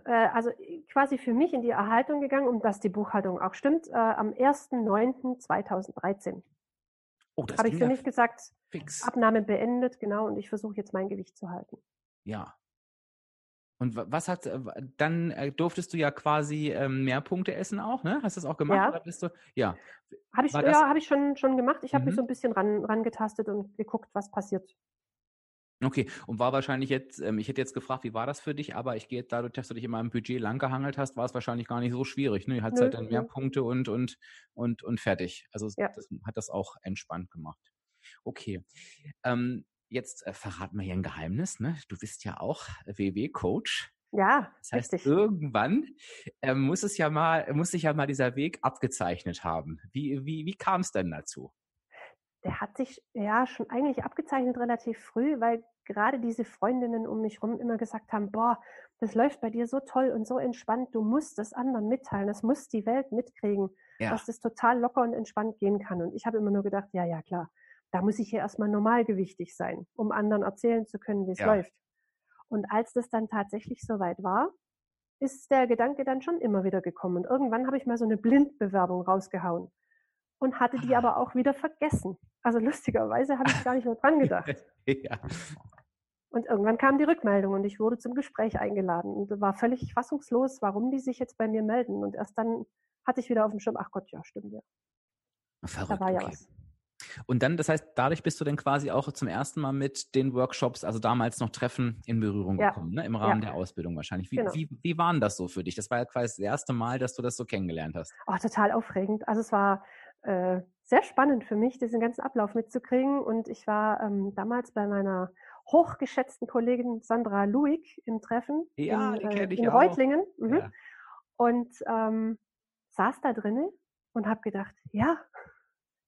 äh, also quasi für mich in die Erhaltung gegangen, um dass die Buchhaltung auch stimmt, äh, am 1.9.2013. Oh, das Habe ich für mich gesagt, fix. Abnahme beendet, genau, und ich versuche jetzt mein Gewicht zu halten. Ja. Und was hat, äh, dann äh, durftest du ja quasi ähm, mehr Punkte essen auch, ne? Hast du das auch gemacht? Ja. Oder bist du, ja. Habe ich, ja, hab ich schon, schon gemacht. Ich habe mhm. mich so ein bisschen ran, rangetastet und geguckt, was passiert. Okay, und war wahrscheinlich jetzt, ähm, ich hätte jetzt gefragt, wie war das für dich, aber ich gehe jetzt dadurch, dass du dich immer im Budget langgehangelt hast, war es wahrscheinlich gar nicht so schwierig. Ne? Du hattest halt dann mehr Punkte und, und, und, und fertig. Also ja. das hat das auch entspannt gemacht. Okay. Ähm, jetzt äh, verraten wir hier ein Geheimnis, ne? Du bist ja auch WW-Coach. Ja, das heißt, richtig. irgendwann äh, muss es ja mal, muss sich ja mal dieser Weg abgezeichnet haben. Wie, wie, wie kam es denn dazu? Der hat sich ja schon eigentlich abgezeichnet relativ früh, weil gerade diese Freundinnen um mich rum immer gesagt haben, boah, das läuft bei dir so toll und so entspannt, du musst das anderen mitteilen, das muss die Welt mitkriegen, ja. dass das total locker und entspannt gehen kann. Und ich habe immer nur gedacht, ja, ja, klar, da muss ich ja erstmal normalgewichtig sein, um anderen erzählen zu können, wie es ja. läuft. Und als das dann tatsächlich soweit war, ist der Gedanke dann schon immer wieder gekommen. Und irgendwann habe ich mal so eine Blindbewerbung rausgehauen und hatte die aber auch wieder vergessen. Also lustigerweise habe ich gar nicht mehr dran gedacht. [LAUGHS] ja. Und irgendwann kam die Rückmeldung und ich wurde zum Gespräch eingeladen und war völlig fassungslos, warum die sich jetzt bei mir melden. Und erst dann hatte ich wieder auf dem Schirm, ach Gott, ja, stimmt ja. Verrückt, da war ja okay. was. Und dann, das heißt, dadurch bist du dann quasi auch zum ersten Mal mit den Workshops, also damals noch Treffen, in Berührung ja. gekommen, ne? im Rahmen ja. der Ausbildung wahrscheinlich. Wie, genau. wie, wie waren das so für dich? Das war ja quasi das erste Mal, dass du das so kennengelernt hast. Oh, total aufregend. Also es war äh, sehr spannend für mich, diesen ganzen Ablauf mitzukriegen. Und ich war ähm, damals bei meiner hochgeschätzten Kollegin Sandra Luig im Treffen ja, in, äh, in Reutlingen. Mhm. Ja. Und ähm, saß da drinnen und habe gedacht, ja,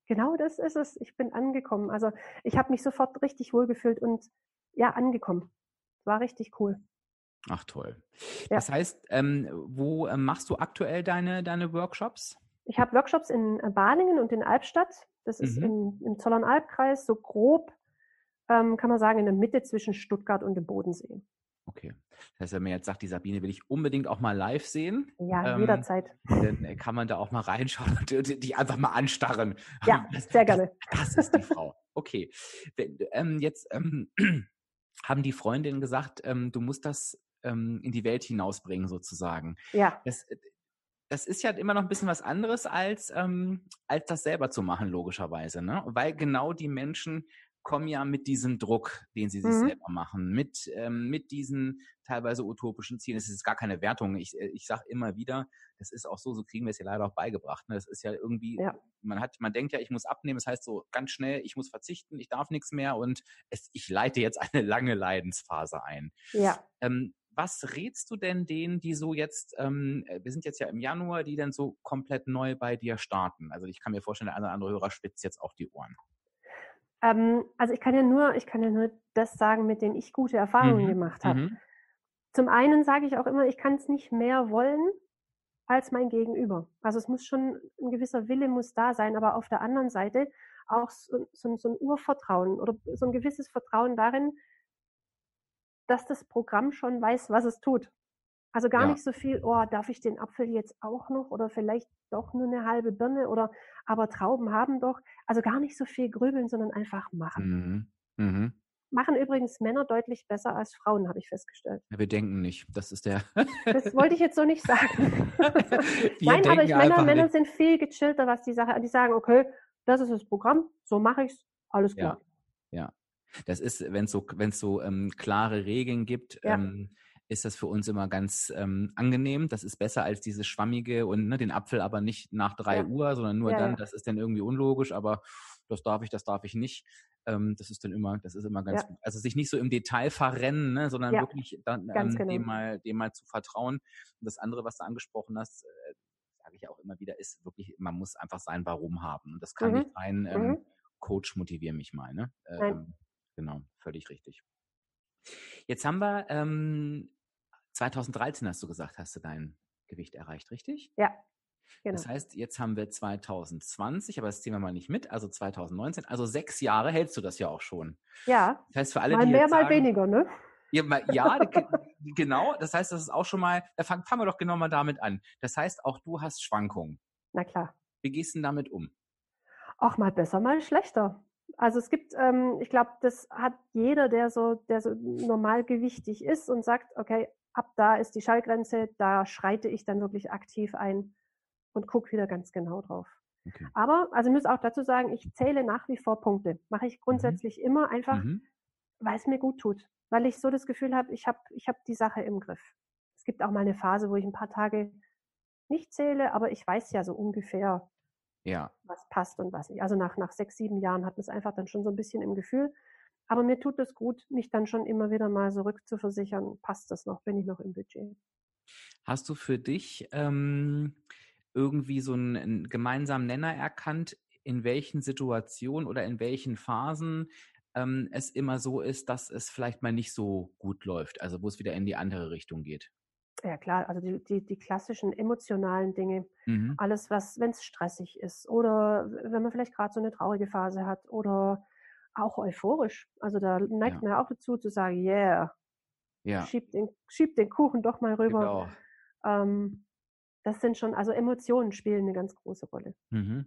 genau das ist es. Ich bin angekommen. Also ich habe mich sofort richtig wohlgefühlt und ja, angekommen. War richtig cool. Ach toll. Ja. Das heißt, ähm, wo ähm, machst du aktuell deine, deine Workshops? Ich habe Workshops in äh, Balingen und in Albstadt. Das ist mhm. im, im Zollern-Albkreis, so grob, ähm, kann man sagen, in der Mitte zwischen Stuttgart und dem Bodensee. Okay. Das heißt, wenn man jetzt sagt, die Sabine will ich unbedingt auch mal live sehen. Ja, ähm, jederzeit. Dann äh, kann man da auch mal reinschauen und die einfach mal anstarren. Ja, [LAUGHS] das, sehr gerne. Das, das, ist die Frau. Okay. Ähm, jetzt ähm, [CLEARS THROAT] haben die Freundinnen gesagt, ähm, du musst das ähm, in die Welt hinausbringen, sozusagen. Ja. Das, das ist ja immer noch ein bisschen was anderes, als, ähm, als das selber zu machen, logischerweise. Ne? Weil genau die Menschen kommen ja mit diesem Druck, den sie sich mhm. selber machen, mit, ähm, mit diesen teilweise utopischen Zielen. Es ist gar keine Wertung. Ich, äh, ich sage immer wieder, das ist auch so, so kriegen wir es ja leider auch beigebracht. Ne? Das ist ja irgendwie, ja. man hat, man denkt ja, ich muss abnehmen, das heißt so ganz schnell, ich muss verzichten, ich darf nichts mehr und es, ich leite jetzt eine lange Leidensphase ein. Ja. Ähm, was rätst du denn denen, die so jetzt, ähm, äh, wir sind jetzt ja im Januar, die dann so komplett neu bei dir starten? Also ich kann mir vorstellen, der eine oder andere Hörer spitzt jetzt auch die Ohren. Ähm, also ich kann ja nur, ich kann ja nur das sagen, mit dem ich gute Erfahrungen mhm. gemacht habe. Mhm. Zum einen sage ich auch immer, ich kann es nicht mehr wollen als mein Gegenüber. Also es muss schon ein gewisser Wille muss da sein, aber auf der anderen Seite auch so, so, so ein Urvertrauen oder so ein gewisses Vertrauen darin, dass das Programm schon weiß, was es tut. Also gar ja. nicht so viel, oh, darf ich den Apfel jetzt auch noch oder vielleicht doch nur eine halbe Birne oder aber Trauben haben doch. Also gar nicht so viel grübeln, sondern einfach machen. Mhm. Mhm. Machen übrigens Männer deutlich besser als Frauen, habe ich festgestellt. Ja, wir denken nicht. Das ist der. das wollte ich jetzt so nicht sagen. [LAUGHS] Nein, aber ich, Männer, Männer sind viel gechillter, was die Sache. Die sagen, okay, das ist das Programm, so mache ich es, alles klar. Ja. ja. Das ist, wenn es so, wenn es so ähm, klare Regeln gibt, ja. ähm, ist das für uns immer ganz ähm, angenehm. Das ist besser als dieses Schwammige und ne, den Apfel aber nicht nach drei ja. Uhr, sondern nur ja, dann, das ist dann irgendwie unlogisch, aber das darf ich, das darf ich nicht. Ähm, das ist dann immer, das ist immer ganz gut. Also sich nicht so im Detail verrennen, ne, sondern wirklich dann, ähm, genau. dem, mal, dem mal zu vertrauen. Und das andere, was du angesprochen hast, äh, sage ich auch immer wieder, ist wirklich, man muss einfach sein Warum haben. Und das kann mhm. nicht sein, ähm, mhm. Coach, motiviere mich mal. Ne? Ähm, genau, völlig richtig. Jetzt haben wir ähm, 2013 hast du gesagt, hast du dein Gewicht erreicht, richtig? Ja. Genau. Das heißt, jetzt haben wir 2020, aber das ziehen wir mal nicht mit, also 2019, also sechs Jahre hältst du das ja auch schon. Ja. Das heißt, für alle, mal die mehr, mal sagen, weniger, ne? Ja, [LAUGHS] genau. Das heißt, das ist auch schon mal, da fangen, fangen wir doch genau mal damit an. Das heißt, auch du hast Schwankungen. Na klar. Wie gehst du denn damit um? Auch mal besser, mal schlechter. Also es gibt, ähm, ich glaube, das hat jeder, der so, der so normalgewichtig ist und sagt, okay, ab da ist die Schallgrenze, da schreite ich dann wirklich aktiv ein und gucke wieder ganz genau drauf. Okay. Aber, also ich muss auch dazu sagen, ich zähle nach wie vor Punkte. Mache ich mhm. grundsätzlich mhm. immer einfach, mhm. weil es mir gut tut. Weil ich so das Gefühl habe, ich habe ich hab die Sache im Griff. Es gibt auch mal eine Phase, wo ich ein paar Tage nicht zähle, aber ich weiß ja so ungefähr, ja. was passt und was nicht. Also nach, nach sechs, sieben Jahren hat man es einfach dann schon so ein bisschen im Gefühl. Aber mir tut es gut, mich dann schon immer wieder mal so rückzuversichern, passt das noch, bin ich noch im Budget. Hast du für dich ähm, irgendwie so einen, einen gemeinsamen Nenner erkannt, in welchen Situationen oder in welchen Phasen ähm, es immer so ist, dass es vielleicht mal nicht so gut läuft, also wo es wieder in die andere Richtung geht? Ja klar, also die, die, die klassischen emotionalen Dinge, mhm. alles was, wenn es stressig ist oder wenn man vielleicht gerade so eine traurige Phase hat oder auch euphorisch. Also da neigt ja. man ja auch dazu zu sagen, yeah, ja. schieb, den, schieb den Kuchen doch mal rüber. Genau. Ähm, das sind schon, also Emotionen spielen eine ganz große Rolle. Mhm.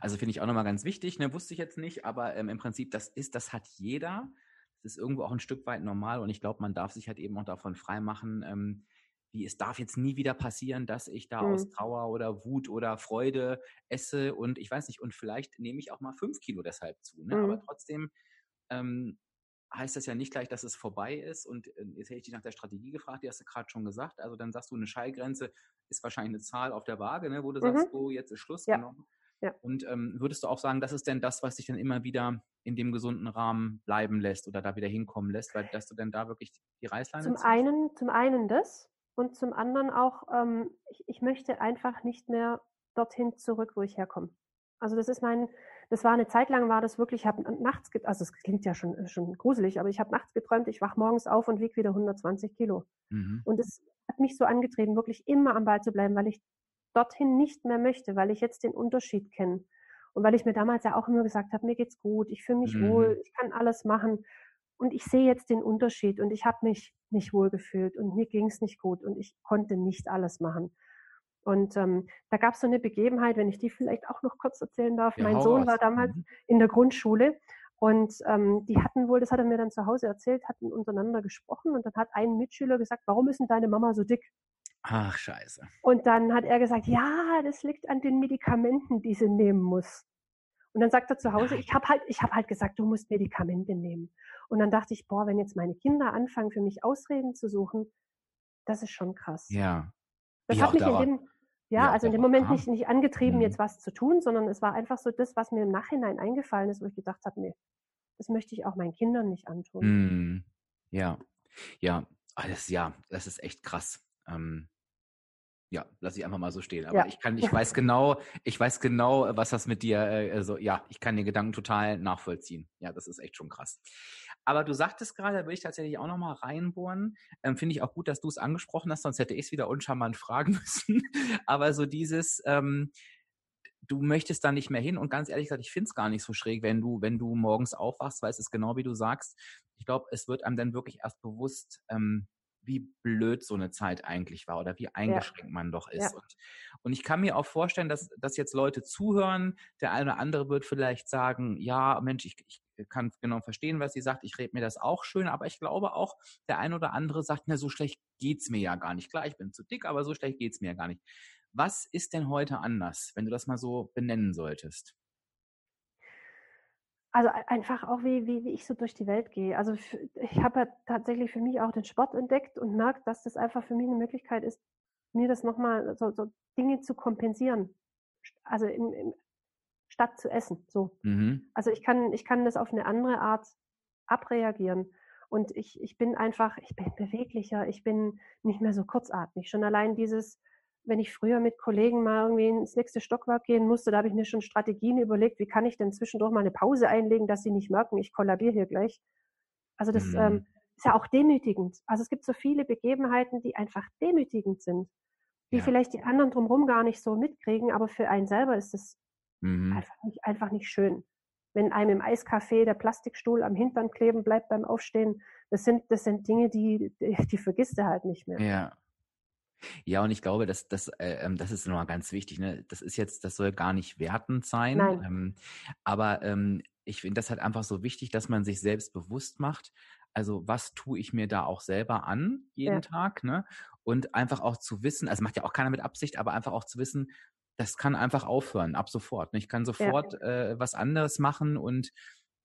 Also finde ich auch nochmal ganz wichtig, ne, wusste ich jetzt nicht, aber ähm, im Prinzip, das ist, das hat jeder. Das ist irgendwo auch ein Stück weit normal und ich glaube, man darf sich halt eben auch davon freimachen, ähm, wie es darf jetzt nie wieder passieren, dass ich da mhm. aus Trauer oder Wut oder Freude esse und ich weiß nicht, und vielleicht nehme ich auch mal fünf Kilo deshalb zu. Ne? Mhm. Aber trotzdem ähm, heißt das ja nicht gleich, dass es vorbei ist. Und äh, jetzt hätte ich dich nach der Strategie gefragt, die hast du gerade schon gesagt. Also dann sagst du, eine Schallgrenze ist wahrscheinlich eine Zahl auf der Waage, ne, wo du mhm. sagst, so, jetzt ist Schluss ja. genommen. Ja. Und ähm, würdest du auch sagen, das ist denn das, was dich dann immer wieder in dem gesunden Rahmen bleiben lässt oder da wieder hinkommen lässt, weil dass du denn da wirklich die Reißleine zum einen Zum einen das und zum anderen auch, ähm, ich, ich möchte einfach nicht mehr dorthin zurück, wo ich herkomme. Also das ist mein, das war eine Zeit lang war das wirklich, ich habe nachts, also es klingt ja schon, schon gruselig, aber ich habe nachts geträumt, ich wach morgens auf und wiege wieder 120 Kilo. Mhm. Und es hat mich so angetrieben, wirklich immer am Ball zu bleiben, weil ich dorthin nicht mehr möchte, weil ich jetzt den Unterschied kenne. Und weil ich mir damals ja auch immer gesagt habe, mir geht's gut, ich fühle mich mhm. wohl, ich kann alles machen. Und ich sehe jetzt den Unterschied und ich habe mich nicht wohl gefühlt und mir ging es nicht gut und ich konnte nicht alles machen. Und ähm, da gab es so eine Begebenheit, wenn ich die vielleicht auch noch kurz erzählen darf. Ja, mein Sohn was. war damals mhm. in der Grundschule und ähm, die hatten wohl, das hat er mir dann zu Hause erzählt, hatten untereinander gesprochen und dann hat ein Mitschüler gesagt, warum ist denn deine Mama so dick? Ach, scheiße. Und dann hat er gesagt, ja, das liegt an den Medikamenten, die sie nehmen muss. Und dann sagt er zu Hause, ich habe halt, ich habe halt gesagt, du musst Medikamente nehmen. Und dann dachte ich, boah, wenn jetzt meine Kinder anfangen, für mich Ausreden zu suchen, das ist schon krass. Ja. Das hat mich in dem, ja, ja also in dem Moment nicht, nicht angetrieben, mhm. jetzt was zu tun, sondern es war einfach so das, was mir im Nachhinein eingefallen ist, wo ich gedacht habe, nee, das möchte ich auch meinen Kindern nicht antun. Mhm. Ja, ja, alles, ja, das ist echt krass. Ähm, ja, lass ich einfach mal so stehen. Aber ja. ich kann, ich [LAUGHS] weiß genau, ich weiß genau, was das mit dir, äh, also ja, ich kann den Gedanken total nachvollziehen. Ja, das ist echt schon krass. Aber du sagtest gerade, da würde ich tatsächlich auch nochmal reinbohren. Ähm, Finde ich auch gut, dass du es angesprochen hast, sonst hätte ich es wieder uncharmant fragen [LAUGHS] müssen. Aber so dieses, ähm, du möchtest da nicht mehr hin und ganz ehrlich gesagt, ich finde es gar nicht so schräg, wenn du, wenn du morgens aufwachst, weil es ist genau wie du sagst. Ich glaube, es wird einem dann wirklich erst bewusst, ähm, wie blöd so eine Zeit eigentlich war oder wie eingeschränkt ja. man doch ist. Ja. Und, und, ich kann mir auch vorstellen, dass, dass jetzt Leute zuhören. Der eine oder andere wird vielleicht sagen, ja, Mensch, ich, ich kann genau verstehen, was sie sagt. Ich rede mir das auch schön, aber ich glaube auch, der eine oder andere sagt, na, so schlecht geht's mir ja gar nicht. Klar, ich bin zu dick, aber so schlecht geht's mir ja gar nicht. Was ist denn heute anders, wenn du das mal so benennen solltest? Also einfach auch, wie, wie, wie ich so durch die Welt gehe. Also ich habe ja tatsächlich für mich auch den Sport entdeckt und merke, dass das einfach für mich eine Möglichkeit ist, mir das nochmal so, so Dinge zu kompensieren. Also im, im, statt zu essen. So. Mhm. Also ich kann, ich kann das auf eine andere Art abreagieren. Und ich, ich bin einfach, ich bin beweglicher, ich bin nicht mehr so kurzatmig. Schon allein dieses, wenn ich früher mit Kollegen mal irgendwie ins nächste Stockwerk gehen musste, da habe ich mir schon Strategien überlegt, wie kann ich denn zwischendurch mal eine Pause einlegen, dass sie nicht merken, ich kollabiere hier gleich. Also das mhm. ähm, ist ja auch demütigend. Also es gibt so viele Begebenheiten, die einfach demütigend sind, die ja. vielleicht die anderen drumherum gar nicht so mitkriegen, aber für einen selber ist es mhm. einfach, nicht, einfach nicht schön. Wenn einem im Eiscafé der Plastikstuhl am Hintern kleben bleibt beim Aufstehen, das sind, das sind Dinge, die, die, die vergisst er halt nicht mehr. Ja. Ja, und ich glaube, dass das, äh, ähm, das ist nochmal ganz wichtig. Ne? Das ist jetzt, das soll gar nicht wertend sein. Ähm, aber ähm, ich finde das halt einfach so wichtig, dass man sich selbst bewusst macht. Also was tue ich mir da auch selber an jeden ja. Tag, ne? Und einfach auch zu wissen, also macht ja auch keiner mit Absicht, aber einfach auch zu wissen, das kann einfach aufhören ab sofort. Ne? Ich kann sofort ja. äh, was anderes machen und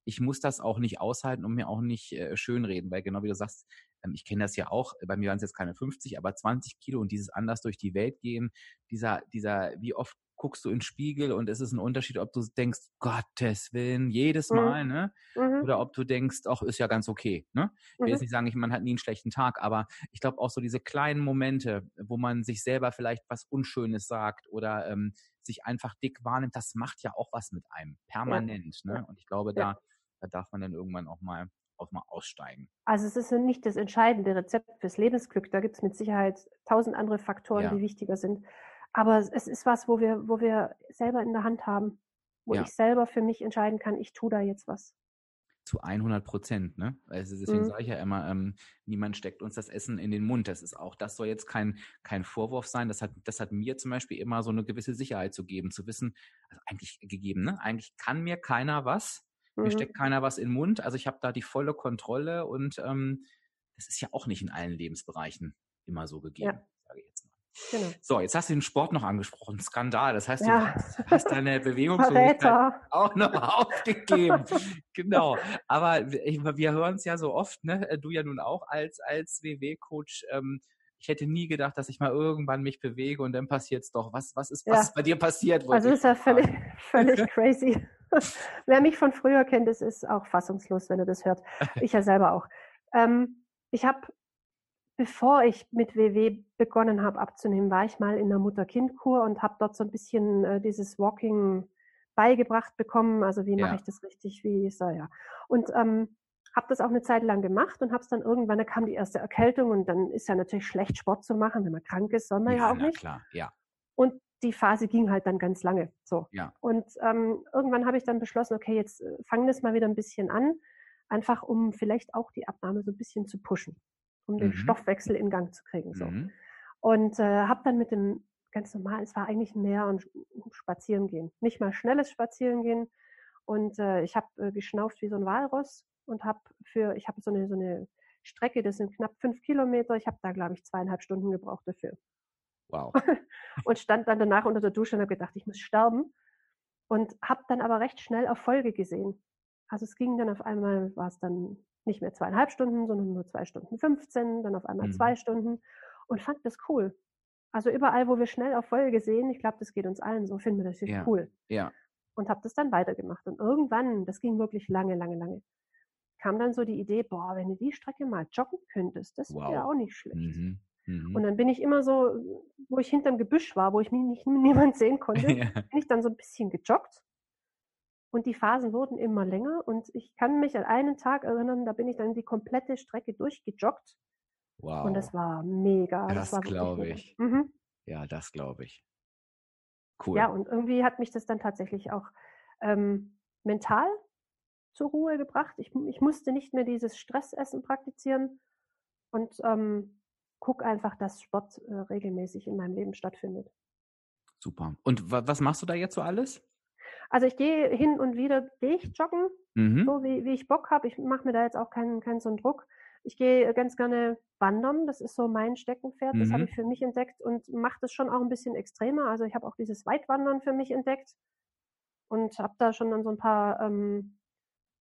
ich muss das auch nicht aushalten und mir auch nicht äh, schönreden, weil genau wie du sagst, ich kenne das ja auch, bei mir waren es jetzt keine 50, aber 20 Kilo und dieses anders durch die Welt gehen, dieser, dieser, wie oft guckst du in den Spiegel und es ist ein Unterschied, ob du denkst, Gottes Willen, jedes mhm. Mal, mhm. ne? Mhm. Oder ob du denkst, ach, ist ja ganz okay, ne? Ich will mhm. jetzt nicht sagen, man hat nie einen schlechten Tag, aber ich glaube auch so diese kleinen Momente, wo man sich selber vielleicht was Unschönes sagt oder ähm, sich einfach dick wahrnimmt, das macht ja auch was mit einem, permanent, ja. ne? Und ich glaube, ja. da, da darf man dann irgendwann auch mal auch mal aussteigen. Also es ist nicht das entscheidende Rezept fürs Lebensglück. Da gibt es mit Sicherheit tausend andere Faktoren, ja. die wichtiger sind. Aber es ist was, wo wir, wo wir selber in der Hand haben, wo ja. ich selber für mich entscheiden kann, ich tue da jetzt was. Zu 100 Prozent, ne? Also deswegen mhm. sage ich ja immer, ähm, niemand steckt uns das Essen in den Mund. Das ist auch, das soll jetzt kein, kein Vorwurf sein. Das hat, das hat mir zum Beispiel immer so eine gewisse Sicherheit zu geben, zu wissen, also eigentlich gegeben, ne? Eigentlich kann mir keiner was. Mhm. Mir steckt keiner was in den Mund. Also ich habe da die volle Kontrolle und ähm, das ist ja auch nicht in allen Lebensbereichen immer so gegeben, ja. sage ich jetzt mal. Genau. So, jetzt hast du den Sport noch angesprochen. Skandal. Das heißt, ja. du hast deine [LAUGHS] Bewegungsfähigkeit [LAUGHS] auch noch aufgegeben. genau. Aber wir hören es ja so oft, ne? Du ja nun auch als, als WW-Coach. Ähm, ich hätte nie gedacht, dass ich mal irgendwann mich bewege und dann passiert es doch. Was, was, ist, was ja. ist bei dir passiert? Also ist ja völlig, [LAUGHS] völlig crazy. [LAUGHS] Wer mich von früher kennt, ist, ist auch fassungslos, wenn er das hört. Ich ja selber auch. Ähm, ich habe bevor ich mit WW begonnen habe abzunehmen, war ich mal in der Mutter-Kind-Kur und habe dort so ein bisschen äh, dieses Walking beigebracht bekommen. Also wie ja. mache ich das richtig, wie so ja. Und ähm, habe das auch eine Zeit lang gemacht und habe es dann irgendwann, da kam die erste Erkältung und dann ist ja natürlich schlecht Sport zu machen, wenn man krank ist, soll man ja, ja auch nicht. Klar, ja. Und die Phase ging halt dann ganz lange. So. Ja. Und ähm, irgendwann habe ich dann beschlossen, okay, jetzt äh, fangen das mal wieder ein bisschen an, einfach um vielleicht auch die Abnahme so ein bisschen zu pushen um den mhm. Stoffwechsel in Gang zu kriegen. So. Mhm. Und äh, habe dann mit dem ganz normal, es war eigentlich mehr ein Spazierengehen, nicht mal schnelles Spazierengehen. Und äh, ich habe äh, geschnauft wie so ein Walross und habe für, ich habe so eine, so eine Strecke, das sind knapp fünf Kilometer. Ich habe da, glaube ich, zweieinhalb Stunden gebraucht dafür. Wow. [LAUGHS] und stand dann danach unter der Dusche und habe gedacht, ich muss sterben. Und habe dann aber recht schnell Erfolge gesehen. Also es ging dann auf einmal, war es dann nicht mehr zweieinhalb Stunden, sondern nur zwei Stunden 15, dann auf einmal mhm. zwei Stunden und fand das cool. Also überall, wo wir schnell Erfolge sehen, ich glaube, das geht uns allen so, finden wir das ja. cool. Ja. Und habe das dann weitergemacht. Und irgendwann, das ging wirklich lange, lange, lange, kam dann so die Idee, boah, wenn du die Strecke mal joggen könntest, das wäre wow. auch nicht schlecht. Mhm. Mhm. Und dann bin ich immer so, wo ich hinterm Gebüsch war, wo ich mich nicht [LAUGHS] niemand sehen [LAUGHS] konnte, ja. bin ich dann so ein bisschen gejoggt und die Phasen wurden immer länger und ich kann mich an einen Tag erinnern, da bin ich dann die komplette Strecke durchgejoggt. Wow. Und das war mega. Das, das glaube ich. Mhm. Ja, das glaube ich. Cool. Ja, und irgendwie hat mich das dann tatsächlich auch ähm, mental zur Ruhe gebracht. Ich, ich musste nicht mehr dieses Stressessen praktizieren und ähm, guck einfach, dass Sport äh, regelmäßig in meinem Leben stattfindet. Super. Und was machst du da jetzt so alles? Also ich gehe hin und wieder, gehe ich joggen, mhm. so wie, wie ich Bock habe. Ich mache mir da jetzt auch keinen, keinen so einen Druck. Ich gehe ganz gerne wandern, das ist so mein Steckenpferd, das mhm. habe ich für mich entdeckt und mache das schon auch ein bisschen extremer. Also ich habe auch dieses Weitwandern für mich entdeckt und habe da schon dann so ein paar ähm,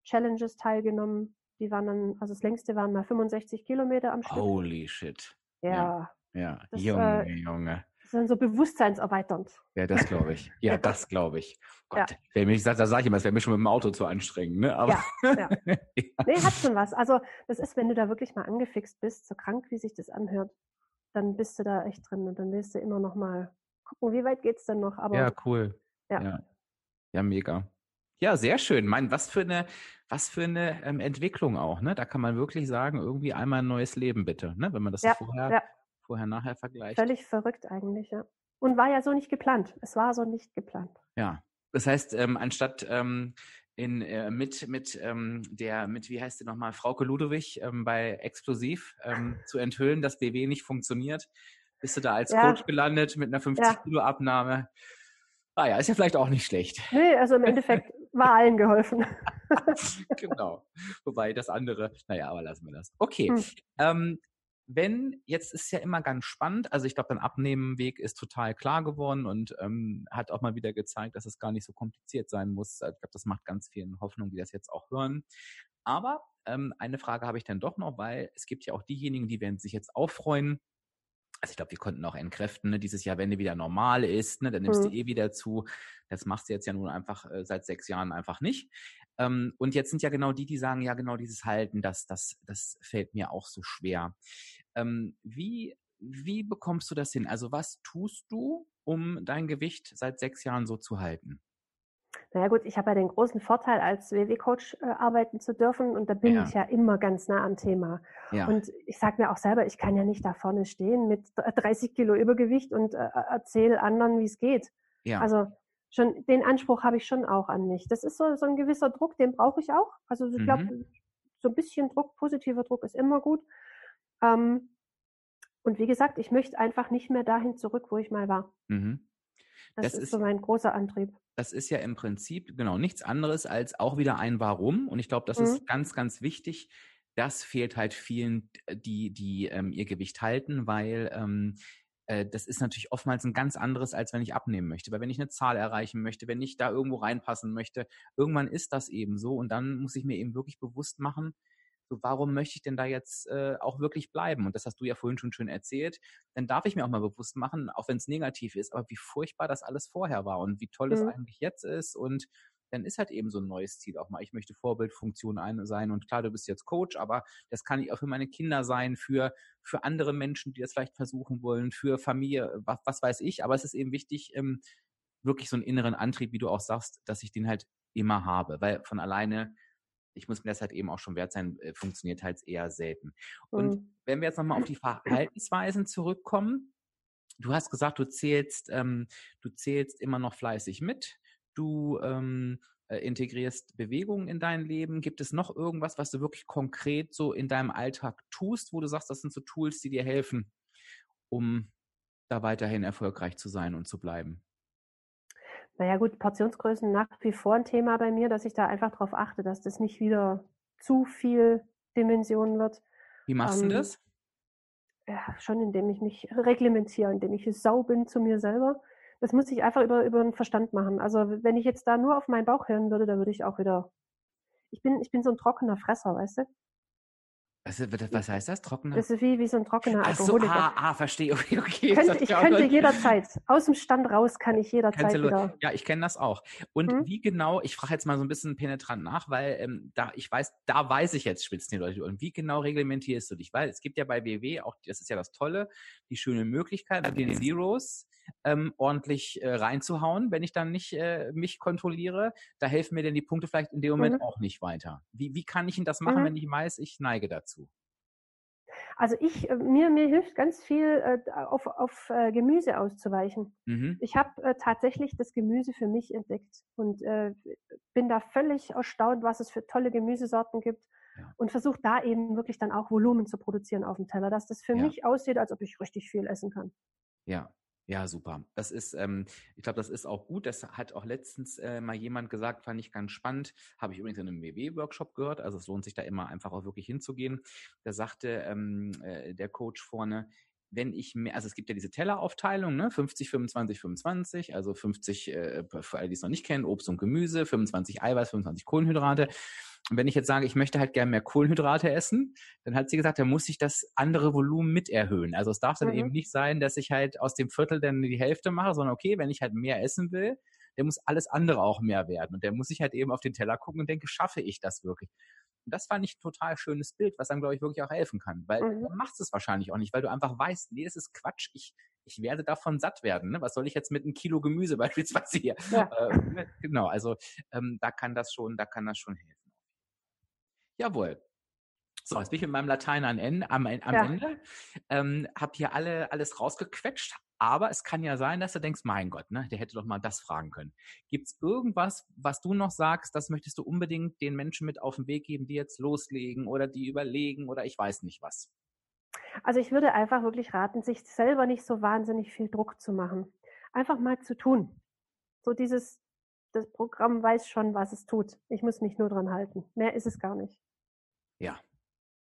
Challenges teilgenommen. Die waren dann, also das längste waren mal 65 Kilometer am Stück. Holy shit. Ja. Ja, ja. Junge, äh, Junge. Das ist dann so bewusstseinserweiternd. Ja, das glaube ich. [LAUGHS] Ja, das glaube ich. Ja. Gott, wer mich sagt, da sage ich immer, es wäre mir schon mit dem Auto zu anstrengend, ne? Aber Ja, [LAUGHS] ja. Nee, hat schon was. Also das ist, wenn du da wirklich mal angefixt bist, so krank wie sich das anhört, dann bist du da echt drin und dann willst du immer noch mal gucken, wie weit geht's denn noch. Aber ja, cool. Ja. ja. Ja, mega. Ja, sehr schön. Mein, was für eine, was für eine ähm, Entwicklung auch, ne? Da kann man wirklich sagen, irgendwie einmal ein neues Leben bitte, ne? Wenn man das Ja, so vorher, ja. vorher nachher vergleicht. völlig verrückt eigentlich, ja. Und war ja so nicht geplant. Es war so nicht geplant. Ja. Das heißt, ähm, anstatt ähm, in, äh, mit, mit ähm, der, mit, wie heißt sie nochmal, Frauke Ludowig ähm, bei Explosiv ähm, [LAUGHS] zu enthüllen, dass BW nicht funktioniert, bist du da als Ja. Coach gelandet mit einer Ja. 50 Kilo Abnahme. Ah ja, ist ja vielleicht auch nicht schlecht. Nee, also im [LAUGHS] Endeffekt war allen geholfen. [LAUGHS] genau. Wobei das andere, naja, aber lassen wir das. Okay. Hm. Ähm, wenn, jetzt ist ja immer ganz spannend, also ich glaube, dein Abnehmenweg ist total klar geworden und ähm, hat auch mal wieder gezeigt, dass es gar nicht so kompliziert sein muss. Also Ich glaube, das macht ganz vielen Hoffnung, die das jetzt auch hören. Aber ähm, eine Frage habe ich dann doch noch, weil es gibt ja auch diejenigen, die werden sich jetzt auch freuen. Also ich glaube, wir konnten auch entkräften, ne, dieses Jahr, wenn du wieder normal ist, ne, dann nimmst Mhm. du eh wieder zu. Das machst du jetzt ja nun einfach äh, seit sechs Jahren einfach nicht. Ähm, und jetzt sind ja genau die, die sagen, ja, genau dieses Halten, das, das, das fällt mir auch so schwer. Ähm, wie, wie bekommst du das hin? Also was tust du, um dein Gewicht seit sechs Jahren so zu halten? Naja gut, ich habe ja den großen Vorteil, als WW-Coach äh, arbeiten zu dürfen und da bin Ja. ich ja immer ganz nah am Thema. Ja, Und ich sage mir auch selber, ich kann ja nicht da vorne stehen mit 30 Kilo Übergewicht und äh, erzähle anderen, wie es geht. ja, Also schon den Anspruch habe ich schon auch an mich. Das ist so, so ein gewisser Druck, den brauche ich auch. Also ich glaube, Mhm. so ein bisschen Druck, positiver Druck ist immer gut. Ähm, und wie gesagt, ich möchte einfach nicht mehr dahin zurück, wo ich mal war. mhm. Das, Das ist, so mein großer Antrieb. das ist ja im Prinzip genau nichts anderes als auch wieder ein Warum. Und ich glaube, das Mhm. ist ganz, ganz wichtig. Das fehlt halt vielen, die, die ähm, ihr Gewicht halten, weil ähm, äh, das ist natürlich oftmals ein ganz anderes, als wenn ich abnehmen möchte. Weil wenn ich eine Zahl erreichen möchte, wenn ich da irgendwo reinpassen möchte, irgendwann ist das eben so. Und dann muss ich mir eben wirklich bewusst machen, so, warum möchte ich denn da jetzt äh, auch wirklich bleiben? Und das hast du ja vorhin schon schön erzählt. Dann darf ich mir auch mal bewusst machen, auch wenn es negativ ist, aber wie furchtbar das alles vorher war und wie toll es Mhm. eigentlich jetzt ist. Und dann ist halt eben so ein neues Ziel auch mal. Ich möchte Vorbildfunktion ein, sein. Und klar, du bist jetzt Coach, aber das kann ich auch für meine Kinder sein, für, für andere Menschen, die das vielleicht versuchen wollen, für Familie, was, was weiß ich. Aber es ist eben wichtig, ähm, wirklich so einen inneren Antrieb, wie du auch sagst, dass ich den halt immer habe. Weil von alleine, ich muss mir das halt eben auch schon wert sein, äh, funktioniert halt eher selten. Und Mhm. wenn wir jetzt nochmal auf die Verhaltensweisen zurückkommen, du hast gesagt, du zählst, ähm, du zählst immer noch fleißig mit, du ähm, äh, integrierst Bewegungen in dein Leben. Gibt es noch irgendwas, was du wirklich konkret so in deinem Alltag tust, wo du sagst, das sind so Tools, die dir helfen, um da weiterhin erfolgreich zu sein und zu bleiben? Naja gut, Portionsgrößen nach wie vor ein Thema bei mir, dass ich da einfach darauf achte, dass das nicht wieder zu viel Dimension wird. Wie machst du Ähm, das? Ja, schon indem ich mich reglementiere, indem ich sau bin zu mir selber. Das muss ich einfach über, über den Verstand machen. Also wenn ich jetzt da nur auf meinen Bauch hören würde, da würde ich auch wieder. Ich bin, ich bin so ein trockener Fresser, weißt du? Was, was heißt das? Trockener? Das ist wie, wie so ein trockener Ach so, Alkoholiker. ah, ah, verstehe. [LAUGHS] Okay, okay. ich Jetzt könnte, hab ich könnte jederzeit, aus dem Stand raus kann ich jederzeit wieder. ja, ich kenne das auch. Und Mhm. wie genau, ich frage jetzt mal so ein bisschen penetrant nach, weil ähm, da ich weiß, da weiß ich jetzt spitzen die Leute. Und wie genau reglementierst du dich? Weil es gibt ja bei WW auch, das ist ja das Tolle, die schöne Möglichkeit, mit den Zeros ähm, ordentlich äh, reinzuhauen, wenn ich dann nicht äh, mich kontrolliere. Da helfen mir denn die Punkte vielleicht in dem Moment Mhm. auch nicht weiter. Wie, wie kann ich denn das machen, Mhm. wenn ich weiß, ich neige dazu? Also ich, äh, mir, mir hilft ganz viel, äh, auf, auf äh, Gemüse auszuweichen. Mhm. Ich habe tatsächlich das Gemüse für mich entdeckt und äh, bin da völlig erstaunt, was es für tolle Gemüsesorten gibt Ja. und versuche da eben wirklich dann auch Volumen zu produzieren auf dem Teller, dass das für Ja. mich aussieht, als ob ich richtig viel essen kann. Ja, ja, super. Das ist, ähm, ich glaube, das ist auch gut. Das hat auch letztens äh, mal jemand gesagt, fand ich ganz spannend. Habe ich übrigens in einem WW-Workshop gehört. Also es lohnt sich da immer einfach auch wirklich hinzugehen. Da sagte ähm, äh, der Coach vorne, wenn ich mehr, also es gibt ja diese Telleraufteilung, ne? 50, 25, 25, also 50, äh, für alle, die es noch nicht kennen, Obst und Gemüse, 25 Eiweiß, 25 Kohlenhydrate. Wenn ich jetzt sage, ich möchte halt gerne mehr Kohlenhydrate essen, dann hat sie gesagt, dann muss ich das andere Volumen mit erhöhen. Also es darf dann mhm. eben nicht sein, dass ich halt aus dem Viertel dann die Hälfte mache, sondern okay, wenn ich halt mehr essen will, dann muss alles andere auch mehr werden. Und dann muss ich halt eben auf den Teller gucken und denke, schaffe ich das wirklich? Und das fand ich ein total schönes Bild, was dann, glaube ich, wirklich auch helfen kann. Weil mhm. du machst es wahrscheinlich auch nicht, weil du einfach weißt, nee, das ist Quatsch, ich, ich werde davon satt werden. Ne? Was soll ich jetzt mit einem Kilo Gemüse [LAUGHS] beispielsweise hier? Ja. Äh, ne, genau, also ähm, da kann das schon, da kann das schon helfen. Jawohl. So, jetzt bin ich mit meinem Latein am Ende. Am, am ja. Ende ähm, habe hier alle alles rausgequetscht, aber es kann ja sein, dass du denkst, mein Gott, ne, der hätte doch mal das fragen können. Gibt es irgendwas, was du noch sagst, das möchtest du unbedingt den Menschen mit auf den Weg geben, die jetzt loslegen oder die überlegen oder ich weiß nicht was? Also ich würde einfach wirklich raten, sich selber nicht so wahnsinnig viel Druck zu machen. Einfach mal zu tun. So dieses, das Programm weiß schon, was es tut. Ich muss mich nur dran halten. Mehr ist es gar nicht. Ja,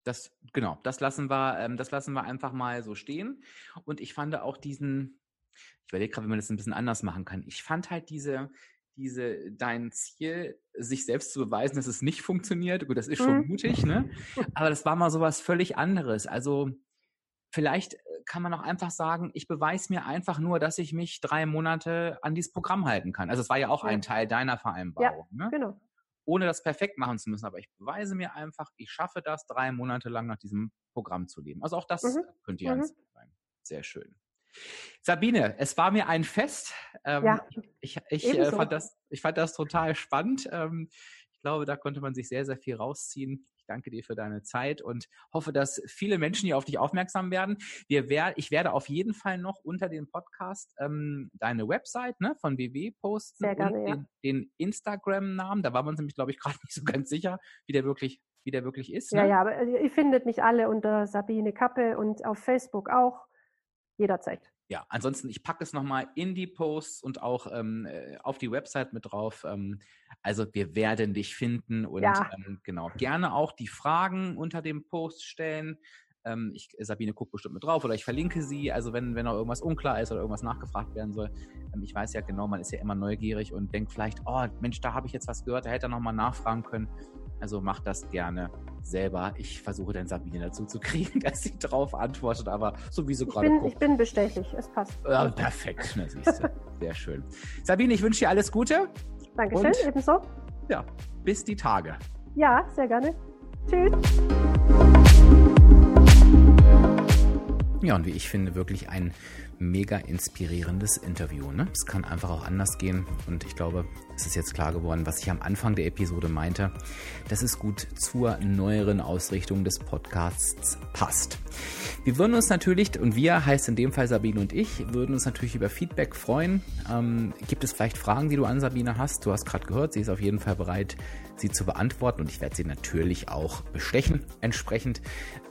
das, genau, das lassen wir, ähm, das lassen wir einfach mal so stehen. Und ich fand auch diesen, ich überlege gerade, wie man das ein bisschen anders machen kann. Ich fand halt diese, diese, dein Ziel, sich selbst zu beweisen, dass es nicht funktioniert. Gut, das ist schon mhm. mutig, ne? Aber das war mal so was völlig anderes. Also, vielleicht kann man auch einfach sagen, ich beweise mir einfach nur, dass ich mich drei Monate an dieses Programm halten kann. Also, es war ja auch ja. ein Teil deiner Vereinbarung. Ja, ne? genau ohne das perfekt machen zu müssen. Aber ich beweise mir einfach, ich schaffe das, drei Monate lang nach diesem Programm zu leben. Also auch das mhm. könnte ja mhm. sein. Sehr schön. Sabine, es war mir ein Fest. Ähm, ja, ich, ich, äh, fand das, ich fand das total spannend. Ähm, ich glaube, da konnte man sich sehr, sehr viel rausziehen danke dir für deine Zeit und hoffe, dass viele Menschen hier auf dich aufmerksam werden. Wir wer ich werde auf jeden Fall noch unter dem Podcast ähm, deine Website ne, von WW posten Sehr gerne, und ja. den, den Instagram-Namen. Da waren wir uns nämlich, glaube ich, [LAUGHS] gerade nicht so ganz sicher, wie der wirklich, wie der wirklich ist. Ne? Ja, ja, aber äh, ihr findet mich alle unter Sabine Kappe und auf Facebook auch jederzeit ja, ansonsten, ich packe es nochmal in die Posts und auch ähm, äh, auf die Website mit drauf. Ähm, also wir werden dich finden und ja. ähm, genau, gerne auch die Fragen unter dem Post stellen. Ähm, ich, Sabine guckt bestimmt mit drauf oder ich verlinke sie. Also wenn, wenn noch irgendwas unklar ist oder irgendwas nachgefragt werden soll. Ähm, ich weiß ja genau, man ist ja immer neugierig und denkt vielleicht, oh Mensch, da habe ich jetzt was gehört, da hätte er nochmal nachfragen können. Also mach das gerne selber. Ich versuche dann Sabine dazu zu kriegen, [LAUGHS] dass sie drauf antwortet, aber so wie sie gerade bin, Ich bin bestechlich, es passt. Ja, perfekt, ne, siehst du. Sehr schön. Sabine, ich wünsche dir alles Gute. Dankeschön, Und, ebenso. Ja, bis die Tage. Ja, sehr gerne. Tschüss. Ja, und wie ich finde, wirklich ein mega inspirierendes Interview. Ne? Es kann einfach auch anders gehen und ich glaube, es ist jetzt klar geworden, was ich am Anfang der Episode meinte, dass es gut zur neueren Ausrichtung des Podcasts passt. Wir würden uns natürlich, und wir heißt in dem Fall Sabine und ich, würden uns natürlich über Feedback freuen. Ähm, gibt es vielleicht Fragen, die du an Sabine hast? Du hast gerade gehört, sie ist auf jeden Fall bereit, sie zu beantworten und ich werde sie natürlich auch bestechen. Entsprechend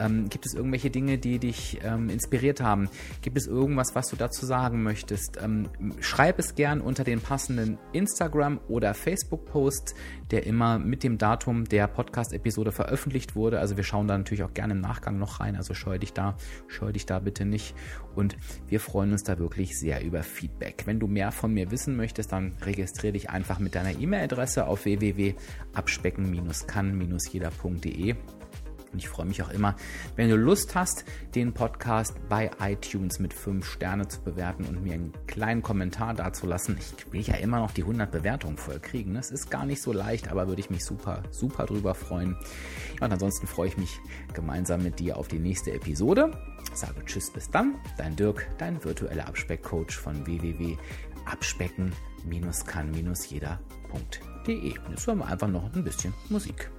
ähm, gibt es irgendwelche Dinge, die dich ähm, inspiriert haben? Gibt es irgendwas, was du dazu sagen möchtest? Ähm, schreib es gern unter den passenden Instagram oder Facebook-Post, der immer mit dem Datum der Podcast-Episode veröffentlicht wurde. Also wir schauen da natürlich auch gerne im Nachgang noch rein. Also scheu dich da, scheu dich da bitte nicht. Und wir freuen uns da wirklich sehr über Feedback. Wenn du mehr von mir wissen möchtest, dann registriere dich einfach mit deiner E-Mail-Adresse auf www.abspecken-kann-jeder.de. Und ich freue mich auch immer, wenn du Lust hast, den Podcast bei iTunes mit 5 Sterne zu bewerten und mir einen kleinen Kommentar dazulassen. Ich will ja immer noch die 100 Bewertungen voll kriegen. Das ist gar nicht so leicht, aber würde ich mich super, super drüber freuen. Und ansonsten freue ich mich gemeinsam mit dir auf die nächste Episode. Sage Tschüss, bis dann. Dein Dirk, dein virtueller Abspeckcoach von www.abspecken-kann-jeder.de. Jetzt hören wir einfach noch ein bisschen Musik.